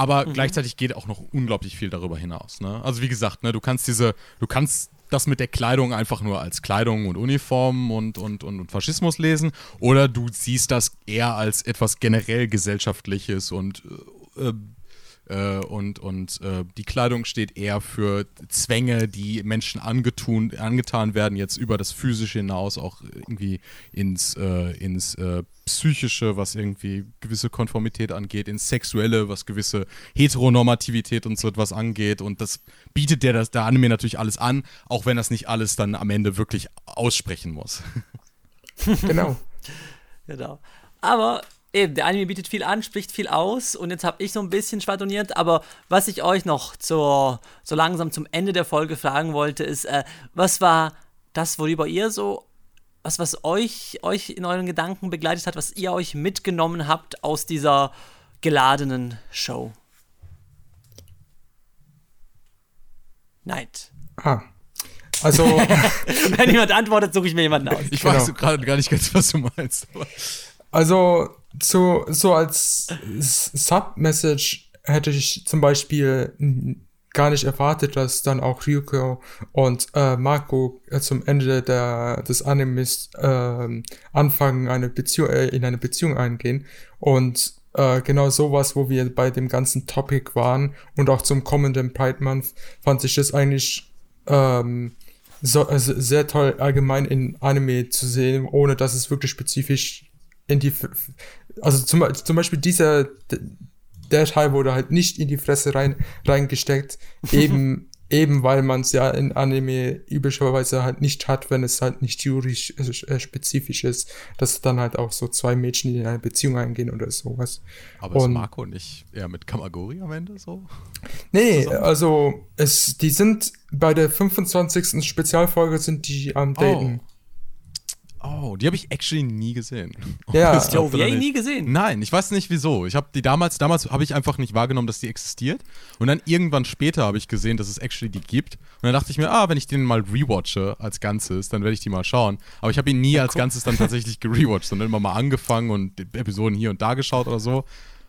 Aber mhm. gleichzeitig geht auch noch unglaublich viel darüber hinaus. Ne? Also wie gesagt, ne, du kannst diese, du kannst das mit der Kleidung einfach nur als Kleidung und Uniform und, und, und, und Faschismus lesen. Oder du siehst das eher als etwas generell gesellschaftliches und äh, äh und und äh, die Kleidung steht eher für Zwänge, die Menschen angetun, angetan werden, jetzt über das Physische hinaus auch irgendwie ins, äh, ins äh, Psychische, was irgendwie gewisse Konformität angeht, ins Sexuelle, was gewisse Heteronormativität und so etwas angeht. Und das bietet der, das, der Anime natürlich alles an, auch wenn das nicht alles dann am Ende wirklich aussprechen muss. Genau. [LAUGHS] genau. Aber eben, der Anime bietet viel an, spricht viel aus und jetzt habe ich so ein bisschen schwadroniert, aber was ich euch noch zur, so langsam zum Ende der Folge fragen wollte, ist, äh, was war das, worüber ihr so, was, was euch, euch in euren Gedanken begleitet hat, was ihr euch mitgenommen habt aus dieser geladenen Show? Night. Ah. Also. [LAUGHS] Wenn jemand antwortet, suche ich mir jemanden aus. Ich genau. weiß gerade gar nicht ganz, was du meinst. Also, so, so als Submessage hätte ich zum Beispiel gar nicht erwartet, dass dann auch Ryuko und äh, Marco äh, zum Ende der, des Animes äh, anfangen, eine Beziehung, äh, in eine Beziehung eingehen. Und äh, genau sowas, wo wir bei dem ganzen Topic waren und auch zum kommenden Pride Month, fand ich das eigentlich ähm, so, also sehr toll allgemein in Anime zu sehen, ohne dass es wirklich spezifisch in die, also zum, zum Beispiel dieser, der Teil wurde halt nicht in die Fresse rein, reingesteckt, [LAUGHS] eben, eben weil man es ja in Anime üblicherweise halt nicht hat, wenn es halt nicht juristisch äh, spezifisch ist, dass dann halt auch so zwei Mädchen in eine Beziehung eingehen oder sowas. Aber und, ist Marco nicht eher mit Kamagori am Ende so? Nee, zusammen? also es, die sind bei der 25. Spezialfolge sind die am Daten. Oh. Oh, die habe ich actually nie gesehen. Ja, [LAUGHS] hast du OVA nie gesehen? Nein, ich weiß nicht wieso. Ich habe die damals, damals habe ich einfach nicht wahrgenommen, dass die existiert. Und dann irgendwann später habe ich gesehen, dass es actually die gibt. Und dann dachte ich mir, ah, wenn ich den mal rewatche als Ganzes, dann werde ich die mal schauen. Aber ich habe ihn nie ja, als Ganzes dann tatsächlich [LAUGHS] gerewatcht, sondern immer mal angefangen und Episoden hier und da geschaut oder so.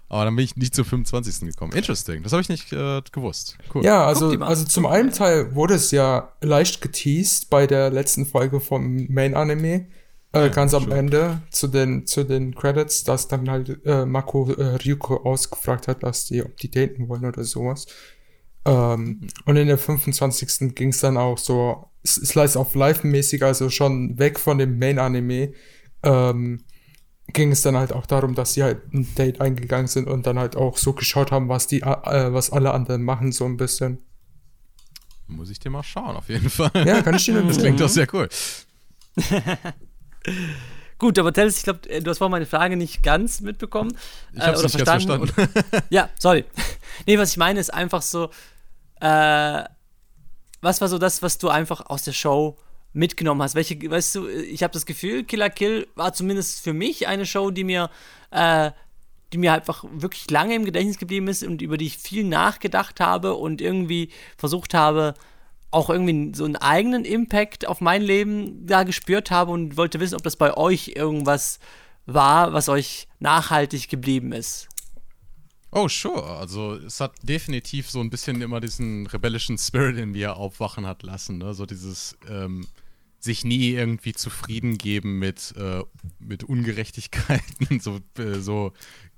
Aber dann bin ich nicht zum 25. gekommen. Interesting. Das habe ich nicht äh, gewusst. Cool. Ja, also, also zum einen Teil wurde es ja leicht geteased bei der letzten Folge vom Main Anime. Äh, ganz am Ende zu den, zu den Credits, dass dann halt äh, Mako äh, Ryuko ausgefragt hat, dass die, ob die daten wollen oder sowas. Ähm, mhm. Und in der 25. ging es dann auch so Slice of Life mäßig, also schon weg von dem Main Anime, ähm, ging es dann halt auch darum, dass sie halt ein Date eingegangen sind und dann halt auch so geschaut haben, was die, äh, was alle anderen machen, so ein bisschen. Muss ich dir mal schauen, auf jeden Fall. Ja, kann ich dir [LAUGHS] Das klingt doch sehr cool. [LAUGHS] Gut, aber Tels, ich glaube, du hast vorhin meine Frage nicht ganz mitbekommen. Ich habe äh, nicht verstanden. verstanden. ja, sorry. [LAUGHS] Nee, was ich meine, ist einfach so, äh, was war so das, was du einfach aus der Show mitgenommen hast? Welche, weißt du, ich habe das Gefühl, Killer Kill war zumindest für mich eine Show, die mir, äh, die mir einfach wirklich lange im Gedächtnis geblieben ist und über die ich viel nachgedacht habe und irgendwie versucht habe, auch irgendwie so einen eigenen Impact auf mein Leben da gespürt habe und wollte wissen, ob das bei euch irgendwas war, was euch nachhaltig geblieben ist. Oh, sure. Also es hat definitiv so ein bisschen immer diesen rebellischen Spirit in mir aufwachen hat lassen. Ne? So dieses ähm, sich nie irgendwie zufrieden geben mit, äh, mit Ungerechtigkeiten, [LAUGHS] so, äh, so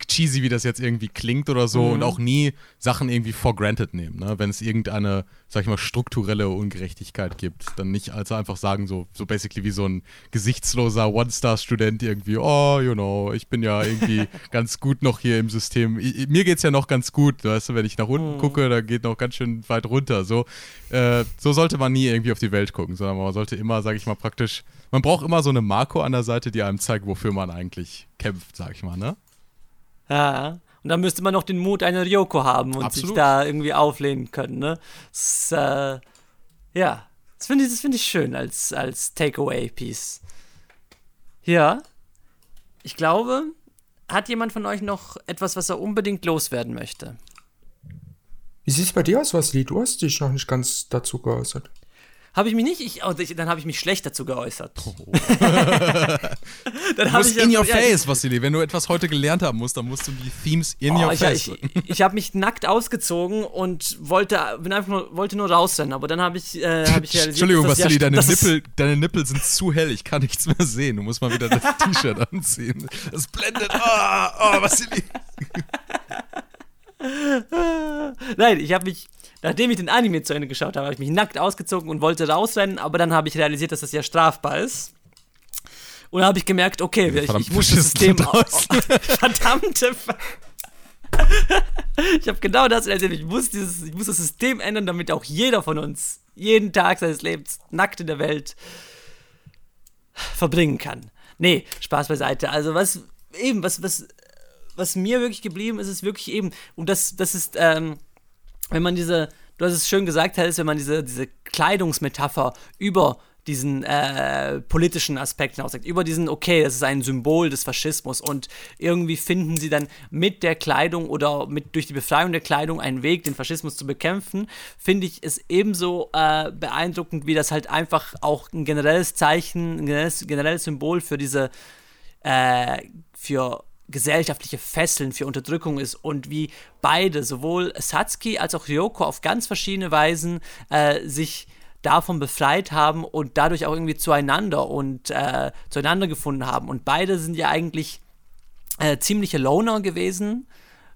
cheesy, wie das jetzt irgendwie klingt oder so, mhm. und auch nie Sachen irgendwie for granted nehmen. Ne? Wenn es irgendeine, sag ich mal, strukturelle Ungerechtigkeit gibt, dann nicht also einfach sagen, so, so basically wie so ein gesichtsloser One-Star-Student irgendwie, oh, you know, ich bin ja irgendwie [LAUGHS] ganz gut noch hier im System. Ich, mir geht's ja noch ganz gut, weißt du, wenn ich nach unten mhm. gucke, da geht noch ganz schön weit runter. So, äh, so sollte man nie irgendwie auf die Welt gucken, sondern man sollte immer, sag ich mal, praktisch man braucht immer so eine Marco an der Seite, die einem zeigt, wofür man eigentlich kämpft, sag ich mal, ne? Ja. Und dann müsste man noch den Mut einer Ryoko haben und Absolut. sich da irgendwie auflehnen können, ne? Das, äh, ja. Das finde ich, find ich schön als, als Takeaway-Piece. Ja. Ich glaube, hat jemand von euch noch etwas, was er unbedingt loswerden möchte? Wie sieht es bei dir aus, Vasili? Du hast dich noch nicht ganz dazu geäußert. Habe ich mich nicht, ich, oh, dann habe ich mich schlecht dazu geäußert. Oh. [LAUGHS] dann habe ich in your ja, face, Vasili. Wenn du etwas heute gelernt haben musst, dann musst du die Themes in oh, your ich, face. Ich, ich, ich habe mich nackt ausgezogen und wollte, bin einfach nur, wollte nur rausrennen, aber dann habe ich, äh, hab ich [LAUGHS] realisiert, Entschuldigung, dass Vasili, ja, deine, [LAUGHS] Nippel, deine Nippel sind zu hell. Ich kann nichts mehr sehen. Du musst mal wieder das T-Shirt anziehen. Das blendet. Oh, oh Vasili. Nein, ich habe mich nachdem ich den Anime zu Ende geschaut habe, habe ich mich nackt ausgezogen und wollte rausrennen, aber dann habe ich realisiert, dass das ja strafbar ist. Und dann habe ich gemerkt, okay, ich, ich muss das System [LAUGHS] aus. [LAUGHS] Verdammte. [LAUGHS] ich habe genau das realisiert. Ich muss, dieses, ich muss das System ändern, damit auch jeder von uns jeden Tag seines Lebens nackt in der Welt verbringen kann. Nee, Spaß beiseite. Also was eben, was, was, was mir wirklich geblieben ist, ist wirklich eben, und das, das ist, ähm, wenn man diese, du hast es schön gesagt, ist, wenn man diese, diese Kleidungsmetapher über diesen äh, politischen Aspekt hinaussagt, über diesen, okay, das ist ein Symbol des Faschismus und irgendwie finden sie dann mit der Kleidung oder mit, durch die Befreiung der Kleidung einen Weg, den Faschismus zu bekämpfen, finde ich es ebenso äh, beeindruckend, wie das halt einfach auch ein generelles Zeichen, ein generelles, generelles Symbol für diese, äh, für gesellschaftliche Fesseln, für Unterdrückung ist und wie beide, sowohl Satsuki als auch Ryoko auf ganz verschiedene Weisen äh, sich davon befreit haben und dadurch auch irgendwie zueinander und äh, zueinander gefunden haben. Und beide sind ja eigentlich äh, ziemliche Loner gewesen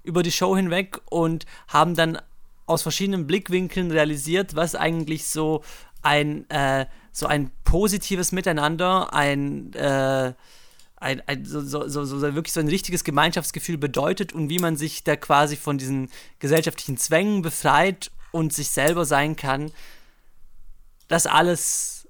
über die Show hinweg und haben dann aus verschiedenen Blickwinkeln realisiert, was eigentlich so ein, äh, so ein positives Miteinander, ein, äh, ein, ein so, so, so, wirklich so ein richtiges Gemeinschaftsgefühl bedeutet und wie man sich da quasi von diesen gesellschaftlichen Zwängen befreit und sich selber sein kann das alles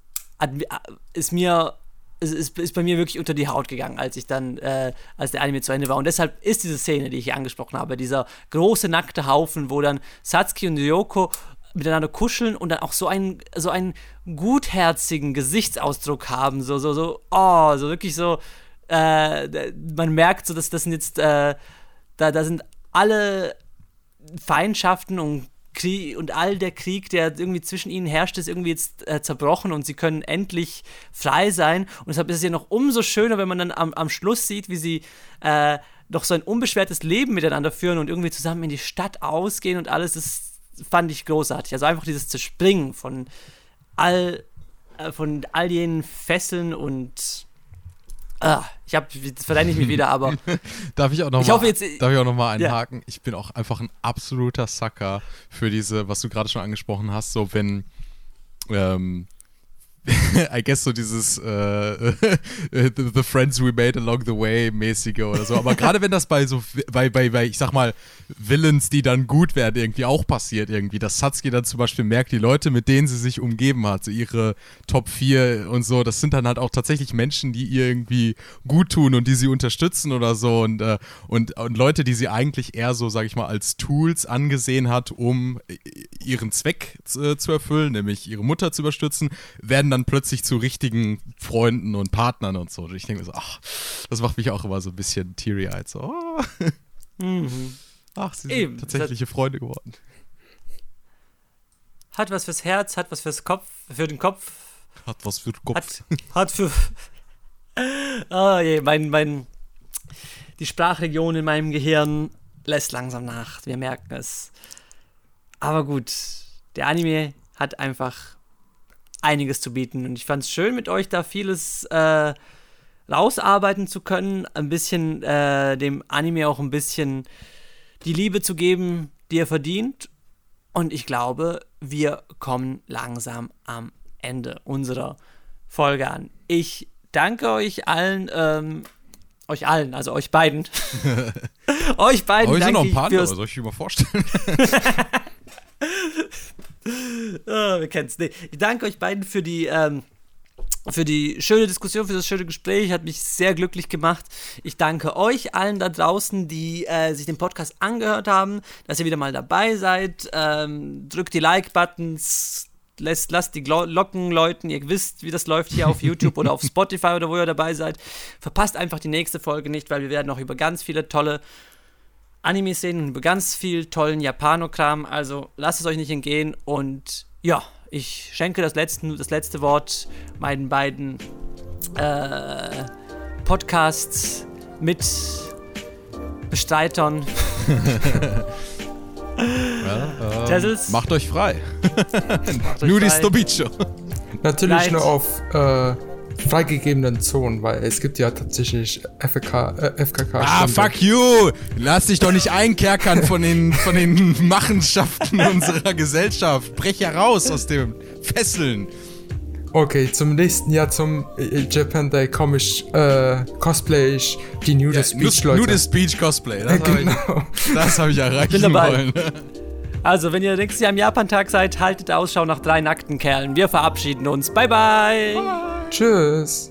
ist mir ist, ist bei mir wirklich unter die Haut gegangen, als ich dann, äh, als der Anime zu Ende war. Und deshalb ist diese Szene, die ich hier angesprochen habe, dieser große nackte Haufen, wo dann Satsuki und Ryoko miteinander kuscheln und dann auch so einen, so einen gutherzigen Gesichtsausdruck haben, so, so, so, oh, so wirklich so, äh, man merkt so, dass das sind jetzt, äh, da, da sind alle Feindschaften und Krieg und all der Krieg, der irgendwie zwischen ihnen herrscht, ist irgendwie jetzt äh, zerbrochen und sie können endlich frei sein. Und deshalb ist es ja noch umso schöner, wenn man dann am, am Schluss sieht, wie sie äh, noch so ein unbeschwertes Leben miteinander führen und irgendwie zusammen in die Stadt ausgehen und alles. Das fand ich großartig. Also einfach dieses Zerspringen von all, äh, von all jenen Fesseln und Ah, ich habe, das verrenne ich mich wieder, aber. [LAUGHS] darf ich auch noch ich mal, jetzt, darf ich auch noch mal einhaken? Ja. Ich bin auch einfach ein absoluter Sucker für diese, was du gerade schon angesprochen hast, so wenn ähm, [LAUGHS] I guess so dieses äh, the, [LAUGHS] the, Friends We Made Along the Way mäßige oder so. Aber gerade wenn das bei so, bei, bei, bei, ich sag mal, Villains, die dann gut werden, irgendwie auch passiert irgendwie, dass Satsuki dann zum Beispiel merkt, die Leute, mit denen sie sich umgeben hat, so ihre Top 4 und so, das sind dann halt auch tatsächlich Menschen, die ihr irgendwie gut tun und die sie unterstützen oder so und, äh, und, und Leute, die sie eigentlich eher so, sag ich mal, als Tools angesehen hat, um ihren Zweck zu, zu erfüllen, nämlich ihre Mutter zu überstützen, werden dann plötzlich zu richtigen Freunden und Partnern und so. Und ich denke so, ach, das macht mich auch immer so ein bisschen teary-eyed. So, oh. mhm. Ach, sie sind Eben, tatsächliche Freunde geworden. Hat was fürs Herz, hat was fürs Kopf, für den Kopf. Hat was für den Kopf. Hat, hat für. oh [LAUGHS] je, mein, mein. Die Sprachregion in meinem Gehirn lässt langsam nach. Wir merken es. Aber gut, der Anime hat einfach einiges zu bieten. Und ich fand es schön, mit euch da vieles äh, rausarbeiten zu können, ein bisschen äh, dem Anime auch ein bisschen die Liebe zu geben, die er verdient. Und ich glaube, wir kommen langsam am Ende unserer Folge an. Ich danke euch allen, ähm, euch allen, also euch beiden. [LAUGHS] euch beiden. Heute noch ein paar andere, soll ich mir mal vorstellen? [LAUGHS] [LAUGHS] oh, [LAUGHS] wir kennen es. Nee. Ich danke euch beiden für die. Ähm, für die schöne Diskussion, für das schöne Gespräch. Hat mich sehr glücklich gemacht. Ich danke euch allen da draußen, die äh, sich den Podcast angehört haben, dass ihr wieder mal dabei seid. Ähm, drückt die Like-Buttons, lasst, lasst die Glocken läuten. Ihr wisst, wie das läuft hier auf YouTube oder auf [LAUGHS] Spotify oder wo ihr dabei seid. Verpasst einfach die nächste Folge nicht, weil wir werden noch über ganz viele tolle Anime-Szenen, ganz viel tollen Japanokram. Also lasst es euch nicht entgehen und ja, ich schenke das letzte, das letzte Wort meinen beiden äh, Podcasts mit Bestreitern. ja, äh, macht euch frei. Nudis Stobicho. Natürlich Vielleicht. nur auf äh, freigegebenen Zonen, weil es gibt ja tatsächlich FK, äh, FKK. Ah, fuck you! Lass dich doch nicht einkerkern von den, von den [LAUGHS] Machenschaften unserer Gesellschaft. Brech heraus aus dem Fesseln. Okay, zum nächsten Jahr zum äh, Japan Day komme ich, äh, cosplay ich die Nudist ja, Beach Leute. Nudist Beach Cosplay, das [LAUGHS] genau. habe ich, das hab ich erreichen wollen. Also, wenn ihr nächstes Jahr am Japan-Tag seid, haltet Ausschau nach drei nackten Kerlen. Wir verabschieden uns. Bye, bye. bye. Tschüss.